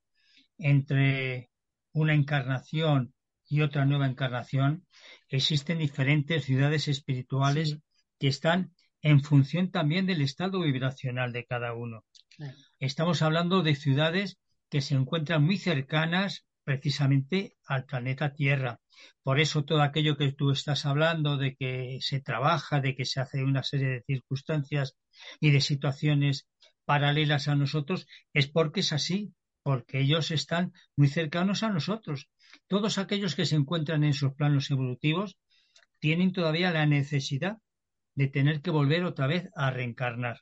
entre una encarnación y otra nueva encarnación, existen diferentes ciudades espirituales Sí. que están en función también del estado vibracional de cada uno. Claro. Estamos hablando de ciudades que se encuentran muy cercanas precisamente al planeta Tierra. Por eso todo aquello que tú estás hablando de que se trabaja, de que se hace una serie de circunstancias y de situaciones paralelas a nosotros, es porque es así, porque ellos están muy cercanos a nosotros. Todos aquellos que se encuentran en sus planos evolutivos tienen todavía la necesidad de tener que volver otra vez a reencarnar,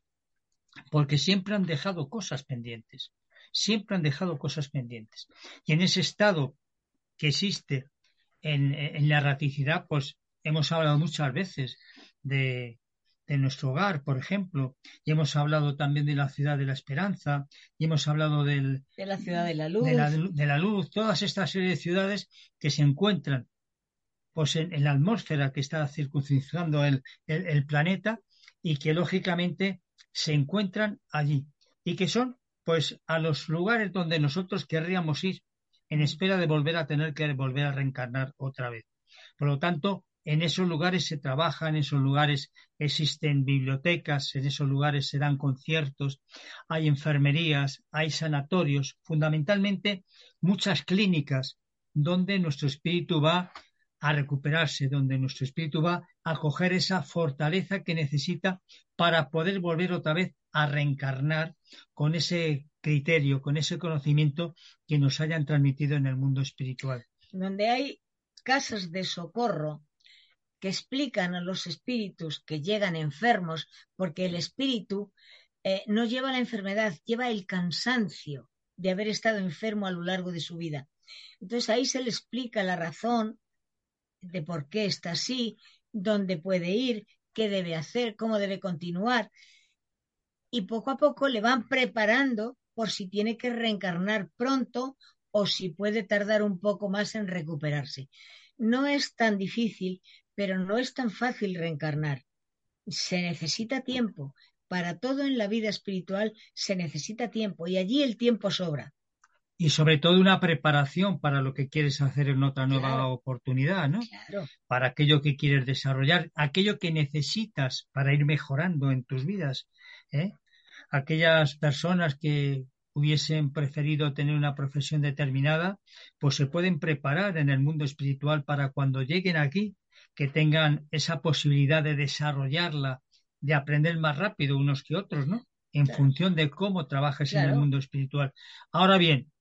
porque siempre han dejado cosas pendientes, siempre han dejado cosas pendientes. Y en ese estado que existe en, en la erraticidad, pues hemos hablado muchas veces de, de nuestro hogar, por ejemplo, y hemos hablado también de la ciudad de la esperanza, y hemos hablado del, De la ciudad de la luz. de la, de la luz, todas estas serie de ciudades que se encuentran pues en, en la atmósfera que está circuncidando el, el, el planeta y que lógicamente se encuentran allí y que son pues a los lugares donde nosotros querríamos ir en espera de volver a tener que volver a reencarnar otra vez. Por lo tanto, en esos lugares se trabaja, en esos lugares existen bibliotecas, en esos lugares se dan conciertos, hay enfermerías, hay sanatorios, fundamentalmente muchas clínicas donde nuestro espíritu va a recuperarse, donde nuestro espíritu va a coger esa fortaleza que necesita para poder volver otra vez a reencarnar con ese criterio, con ese conocimiento que nos hayan transmitido en el mundo espiritual. donde hay casas de socorro que explican a los espíritus que llegan enfermos, porque el espíritu eh, no lleva la enfermedad, lleva el cansancio de haber estado enfermo a lo largo de su vida. Entonces ahí se le explica la razón de por qué está así, dónde puede ir, qué debe hacer, cómo debe continuar. Y poco a poco le van preparando por si tiene que reencarnar pronto o si puede tardar un poco más en recuperarse. No es tan difícil, pero no es tan fácil reencarnar. Se necesita tiempo. Para todo en la vida espiritual se necesita tiempo y allí el tiempo sobra. Y sobre todo una preparación para lo que quieres hacer en otra nueva Claro. oportunidad, ¿no? Claro, Para aquello que quieres desarrollar, aquello que necesitas para ir mejorando en tus vidas, ¿eh? Aquellas personas que hubiesen preferido tener una profesión determinada, pues se pueden preparar en el mundo espiritual para cuando lleguen aquí, que tengan esa posibilidad de desarrollarla, de aprender más rápido unos que otros, ¿no? En Claro. función de cómo trabajes en el mundo espiritual. Ahora bien,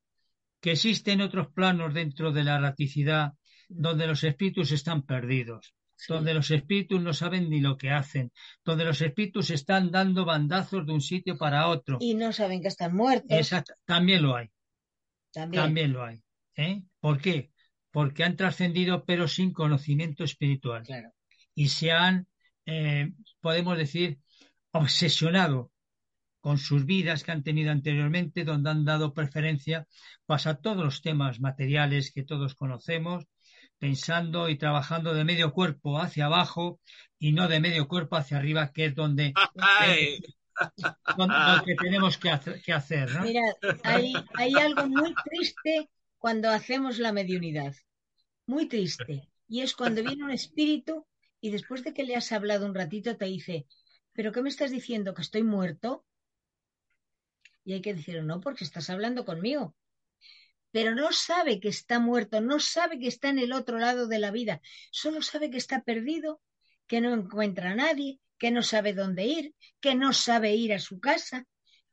que existen otros planos dentro de la erraticidad donde los espíritus están perdidos, sí. donde los espíritus no saben ni lo que hacen, donde los espíritus están dando bandazos de un sitio para otro. Y no saben que están muertos. Exacto, también lo hay, También. también lo hay. ¿eh? ¿Por qué? Porque han trascendido pero sin conocimiento espiritual Claro. y se han, eh, podemos decir, obsesionado con sus vidas que han tenido anteriormente, donde han dado preferencia pues, a todos los temas materiales que todos conocemos, pensando y trabajando de medio cuerpo hacia abajo y no de medio cuerpo hacia arriba, que es donde, [laughs] donde- lo que tenemos que hacer, que hacer, ¿no? Mira, hay, hay algo muy triste cuando hacemos la mediunidad. Muy triste. Y es cuando viene un espíritu y después de que le has hablado un ratito te dice, ¿pero qué me estás diciendo? ¿Que estoy muerto? Y hay que decir, no, porque estás hablando conmigo. Pero no sabe que está muerto, no sabe que está en el otro lado de la vida, solo sabe que está perdido, que no encuentra a nadie, que no sabe dónde ir, que no sabe ir a su casa.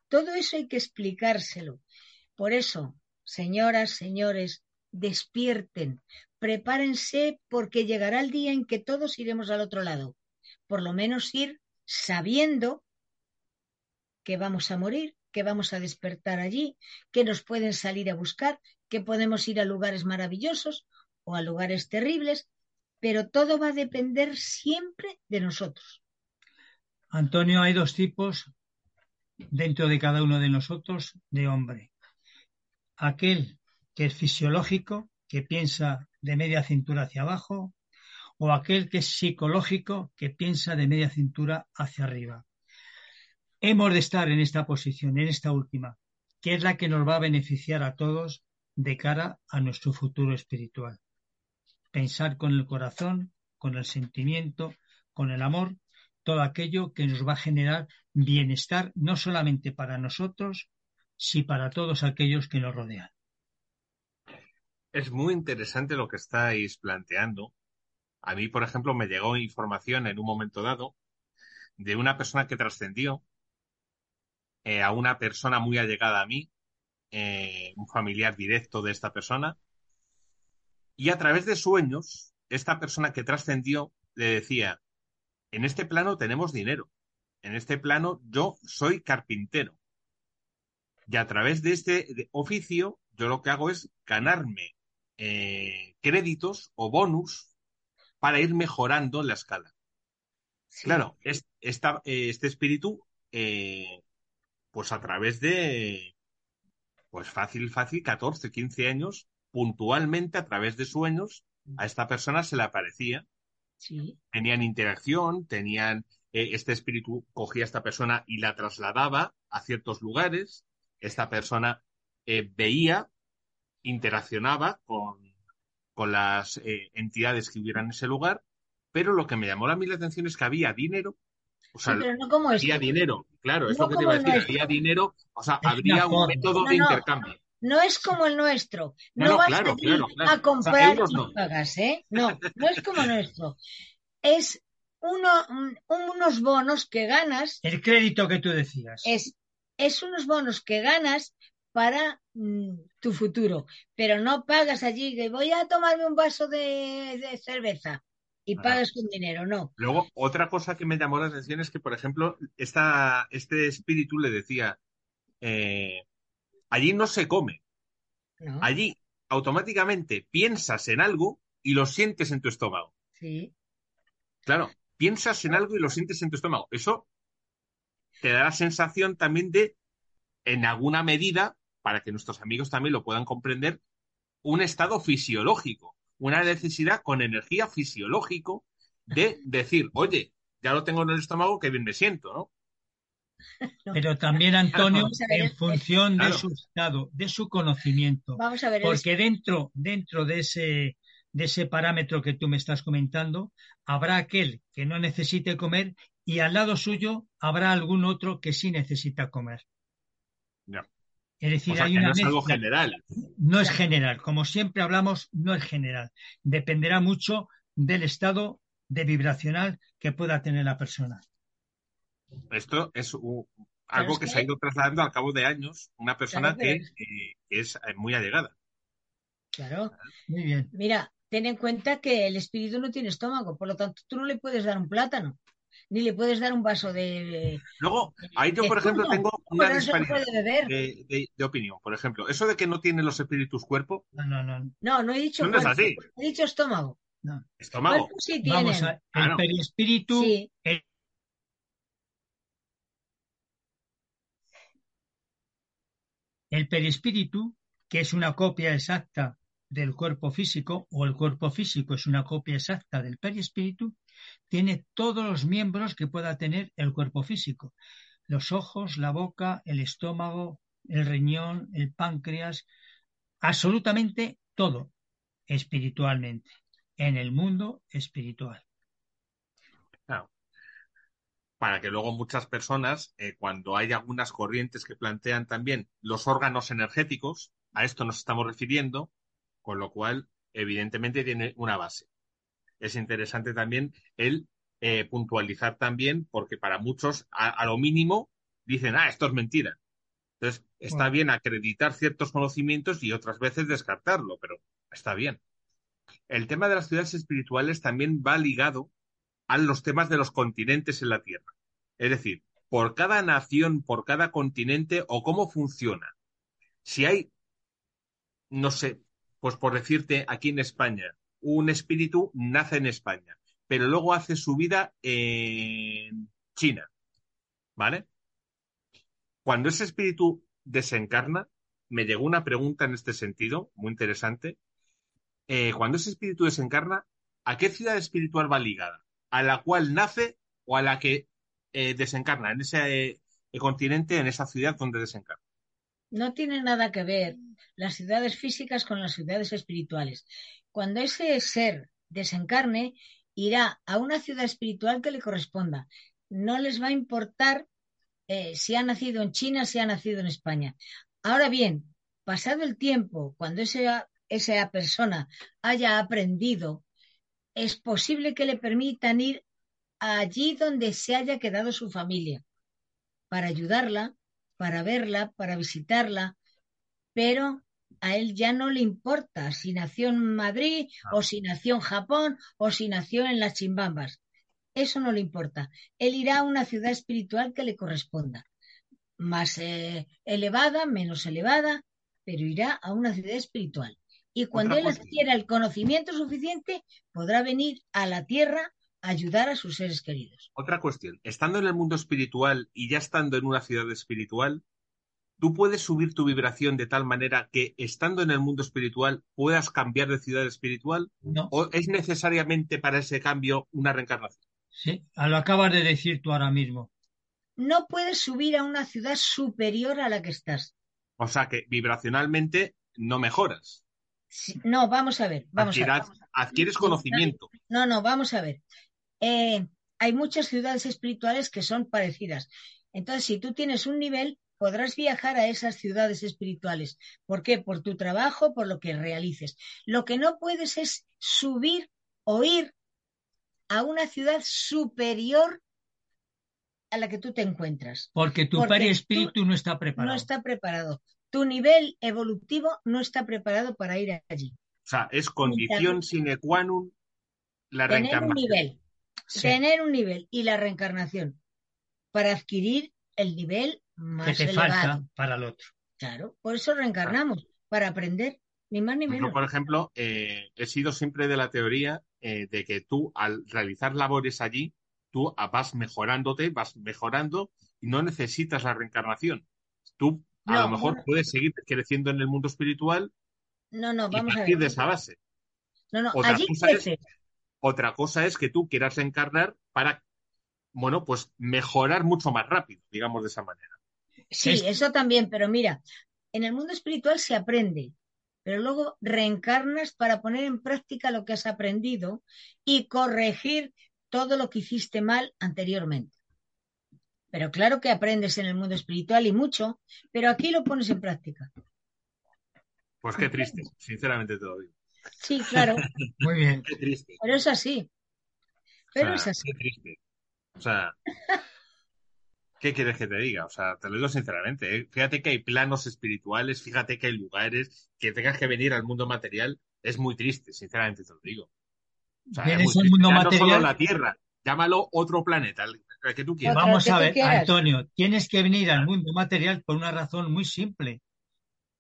Todo eso hay que explicárselo. Por eso, señoras, señores, despierten, prepárense porque llegará el día en que todos iremos al otro lado. Por lo menos ir sabiendo que vamos a morir, que vamos a despertar allí, que nos pueden salir a buscar, que podemos ir a lugares maravillosos o a lugares terribles, pero todo va a depender siempre de nosotros. Antonio, hay dos tipos dentro de cada uno de nosotros de hombre. Aquel que es fisiológico, que piensa de media cintura hacia abajo, o aquel que es psicológico, que piensa de media cintura hacia arriba. Hemos de estar en esta posición, en esta última, que es la que nos va a beneficiar a todos de cara a nuestro futuro espiritual. Pensar con el corazón, con el sentimiento, con el amor, todo aquello que nos va a generar bienestar no solamente para nosotros, sino para todos aquellos que nos rodean. Es muy interesante lo que estáis planteando. A mí, por ejemplo, me llegó información en un momento dado de una persona que trascendió eh, a una persona muy allegada a mí, eh, un familiar directo de esta persona, y a través de sueños, esta persona que trascendió le decía, en este plano tenemos dinero, en este plano yo soy carpintero, y a través de este oficio yo lo que hago es ganarme eh, créditos o bonus para ir mejorando la escala. Claro, es, este espíritu pues a través de, pues fácil, fácil, 14, 15 años, puntualmente a través de sueños, a esta persona se le aparecía. Sí. Tenían interacción, tenían, eh, este espíritu cogía a esta persona y la trasladaba a ciertos lugares. Esta persona eh, veía, interaccionaba con, con las eh, entidades que hubieran en ese lugar, pero lo que me llamó a mí la atención es que había dinero o sea, pero no como dinero, claro, es lo que te iba a decir, había dinero, o sea, habría un método de intercambio. No es como el nuestro. No, vas a, comprar y [laughs] pagas, ¿eh? No, no es como el [laughs] nuestro. Es uno, unos bonos que ganas. El crédito que tú decías. Es, es unos bonos que ganas para mm, tu futuro, pero no pagas allí que voy a tomarme un vaso de cerveza y pagas con dinero, no. Luego, otra cosa que me llamó la atención es que, por ejemplo, esta, este espíritu le decía, eh, allí no se come. Allí automáticamente piensas en algo y lo sientes en tu estómago. Sí. Claro, piensas en algo y lo sientes en tu estómago. Eso te da la sensación también de, en alguna medida, para que nuestros amigos también lo puedan comprender, un estado fisiológico una necesidad con energía fisiológico de decir, oye, ya lo tengo en el estómago, que bien me siento, ¿no? [laughs] Pero también, Antonio, en función de su estado, de su conocimiento. Vamos a ver, porque dentro, dentro de ese, de ese parámetro que tú me estás comentando, habrá aquel que no necesite comer y al lado suyo habrá algún otro que sí necesita comer. Ya. Es decir, hay una no es algo general. No es general. Como siempre hablamos, no es general. Dependerá mucho del estado de vibracional que pueda tener la persona. Esto es algo que, se ha ido trasladando al cabo de años, una persona que, es eh, muy allegada. Claro. Muy bien. Mira, ten en cuenta que el espíritu no tiene estómago, por lo tanto tú no le puedes dar un plátano ni le puedes dar un vaso de. Luego, ahí yo, por ejemplo, tengo una disparidad de, opinión. Por ejemplo, eso de que no tienen los espíritus cuerpo. No, no, no. No, no he dicho. No es así. He dicho estómago. No. Estómago. Sí Vamos a, el perispíritu. el perispíritu, que es una copia exacta del cuerpo físico, o el cuerpo físico es una copia exacta del perispíritu, tiene todos los miembros que pueda tener el cuerpo físico. Los ojos, la boca, el estómago, el riñón, el páncreas, absolutamente todo espiritualmente, en el mundo espiritual. Para que luego muchas personas, eh, cuando hay algunas corrientes que plantean también los órganos energéticos, a esto nos estamos refiriendo, con lo cual evidentemente tiene una base es interesante también el eh, puntualizar también, porque para muchos, a, lo mínimo, dicen, ah, esto es mentira. Entonces, está bien acreditar ciertos conocimientos y otras veces descartarlo, pero está bien. El tema de las ciudades espirituales también va ligado a los temas de los continentes en la Tierra. Es decir, por cada nación, por cada continente o cómo funciona. Si hay, no sé, pues por decirte, aquí en España, un espíritu nace en España, pero luego hace su vida en China. ¿Vale? Cuando ese espíritu desencarna, me llegó una pregunta en este sentido, muy interesante. Eh, cuando ese espíritu desencarna, ¿a qué ciudad espiritual va ligada? ¿A la cual nace o a la que eh, desencarna? En ese, continente en esa ciudad donde desencarna. No tiene nada que ver las ciudades físicas con las ciudades espirituales. Cuando ese ser desencarne, irá a una ciudad espiritual que le corresponda. No les va a importar eh, si ha nacido en China, si ha nacido en España. Ahora bien, pasado el tiempo, cuando esa, esa persona haya aprendido, es posible que le permitan ir allí donde se haya quedado su familia, para ayudarla, para verla, para visitarla, pero a él ya no le importa si nació en Madrid o si nació en Japón o si nació en las Chimbambas. Eso no le importa. Él irá a una ciudad espiritual que le corresponda, más eh, elevada, menos elevada, pero irá a una ciudad espiritual. Y cuando él adquiera el conocimiento suficiente, podrá venir a la tierra ayudar a sus seres queridos. Otra cuestión, estando en el mundo espiritual y ya estando en una ciudad espiritual, tú puedes subir tu vibración de tal manera que estando en el mundo espiritual puedas cambiar de ciudad espiritual? No. ¿O es necesariamente para ese cambio una reencarnación? Sí, lo acabas de decir tú ahora mismo. No puedes subir a una ciudad superior a la que estás. O sea que vibracionalmente no mejoras. Sí, no, vamos a ver. Vamos a ver. Adquieres conocimiento. No, no, vamos a ver. Eh, hay muchas ciudades espirituales que son parecidas. Entonces, si tú tienes un nivel, podrás viajar a esas ciudades espirituales. ¿Por qué? Por tu trabajo, por lo que realices. Lo que no puedes es subir o ir a una ciudad superior a la que tú te encuentras. Porque tu Porque perispíritu no está preparado. No está preparado. Tu nivel evolutivo no está preparado para ir allí. O sea, es condición sine qua non la Tener un reencarnación. nivel. Sí, Tener un nivel y la reencarnación para adquirir el nivel que más te elevado. falta para el otro. Claro, por eso reencarnamos, para aprender, ni más ni Yo, menos. por ejemplo, eh, he sido siempre de la teoría eh, de que tú, al realizar labores allí, tú vas mejorándote, vas mejorando y no necesitas la reencarnación. Tú, a No, lo mejor, no. puedes seguir creciendo en el mundo espiritual No, no, y vamos a partir ver. de esa base. No, no, Otra allí es- creces. Otra cosa es que tú quieras reencarnar para, bueno, pues mejorar mucho más rápido, digamos de esa manera. Sí, Es- eso también, pero mira, en el mundo espiritual se aprende, pero luego reencarnas para poner en práctica lo que has aprendido y corregir todo lo que hiciste mal anteriormente. Pero claro que aprendes en el mundo espiritual y mucho, pero aquí lo pones en práctica. Pues qué triste, sinceramente te lo digo. Sí, claro, [laughs] Muy bien. Qué triste. pero es así. Pero O sea, es así. Qué triste. O sea, [laughs] ¿qué quieres que te diga? O sea, te lo digo sinceramente. ¿eh? Fíjate que hay planos espirituales, fíjate que hay lugares que tengas que venir al mundo material. Es muy triste, sinceramente te lo digo. O sea, es muy mundo Ya no solo material. la Tierra, llámalo otro planeta, el, el que tú quieras. Otro Vamos a ver, quieras. Antonio, tienes que venir al mundo material por una razón muy simple.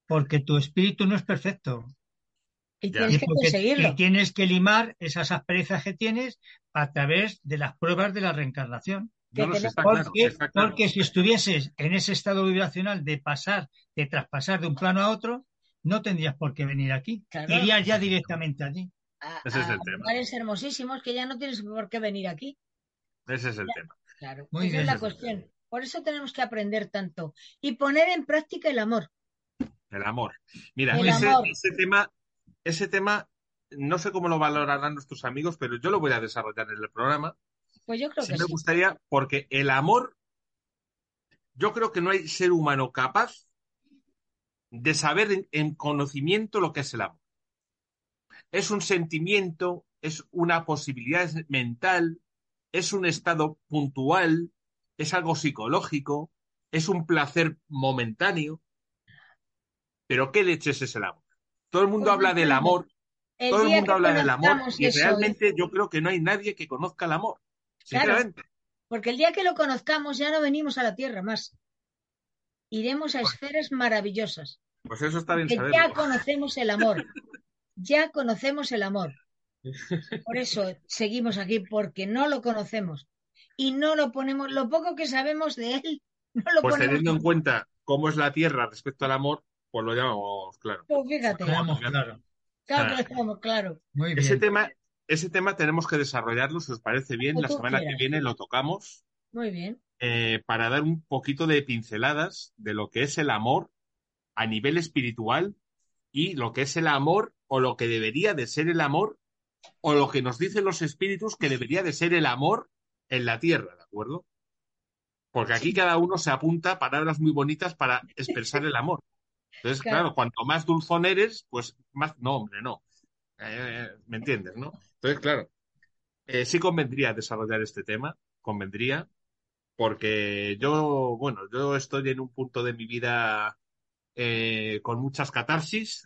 Porque tu espíritu no es perfecto. Y Ya. tienes Y que conseguirlo. y tienes que limar esas asperezas que tienes a través de las pruebas de la reencarnación. No, Porque, claro, está claro. porque si estuvieses en ese estado vibracional de pasar, de traspasar de un plano a otro, no tendrías por qué venir aquí. Claro. Irías ya directamente allí. A, Ese es a el tema. lugares hermosísimos que ya no tienes por qué venir aquí. Ese es el tema. Claro, Muy esa bien. es la cuestión. Por eso tenemos que aprender tanto y poner en práctica el amor. El amor. Mira, El ese, amor. ese tema, ese tema, no sé cómo lo valorarán nuestros amigos, pero yo lo voy a desarrollar en el programa. Pues yo creo Sí que me sí. gustaría, porque el amor, yo creo que no hay ser humano capaz de saber en, en conocimiento lo que es el amor. Es un sentimiento, es una posibilidad mental, es un estado puntual, es algo psicológico, es un placer momentáneo. Pero ¿qué leches es el amor? Todo el mundo Pues habla del amor, El todo el mundo habla del amor y eso, realmente yo creo que no hay nadie que conozca el amor. Claro. Sinceramente. porque el día que lo conozcamos ya no venimos a la Tierra más. Iremos a esferas maravillosas. Pues eso está bien saberlo. ya conocemos el amor. Ya conocemos el amor. Por eso seguimos aquí, porque no lo conocemos. Y no lo ponemos, lo poco que sabemos de él, no lo Pues ponemos. teniendo en cuenta cómo es la Tierra respecto al amor, pues lo llamamos claro. Pues fíjate, Quedamos claro. claro que lo tenemos claro. Muy Ese tema, ese tema tenemos que desarrollarlo, si os parece bien. La semana que viene lo tocamos. Muy bien. eh, para dar un poquito de pinceladas de lo que es el amor a nivel espiritual y lo que es el amor o lo que debería de ser el amor o lo que nos dicen los espíritus que debería de ser el amor en la tierra, ¿de acuerdo? Porque aquí cada uno se apunta palabras muy bonitas para expresar el amor. Entonces, claro, Claro. cuanto más dulzón eres, pues más. No, hombre, no. Eh, ¿me entiendes, no? Entonces, claro, eh, sí convendría desarrollar este tema, convendría, porque yo, bueno, yo estoy en un punto de mi vida eh, con muchas catarsis,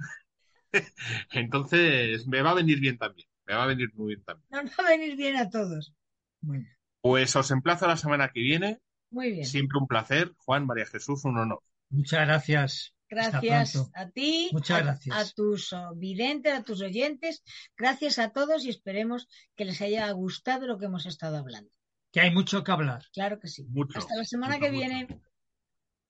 [laughs] entonces me va a venir bien también, me va a venir muy bien también. Nos va a venir bien a todos. Bien. Pues os emplazo a la semana que viene, Muy bien. siempre un placer, Juan, María Jesús, un honor. Muchas gracias. Gracias a ti, Muchas a, gracias. a tus oh, videntes, a tus oyentes. Gracias a todos y esperemos que les haya gustado lo que hemos estado hablando. Que hay mucho que hablar. Claro que sí. Mucho, Hasta la semana mucho, que mucho. viene.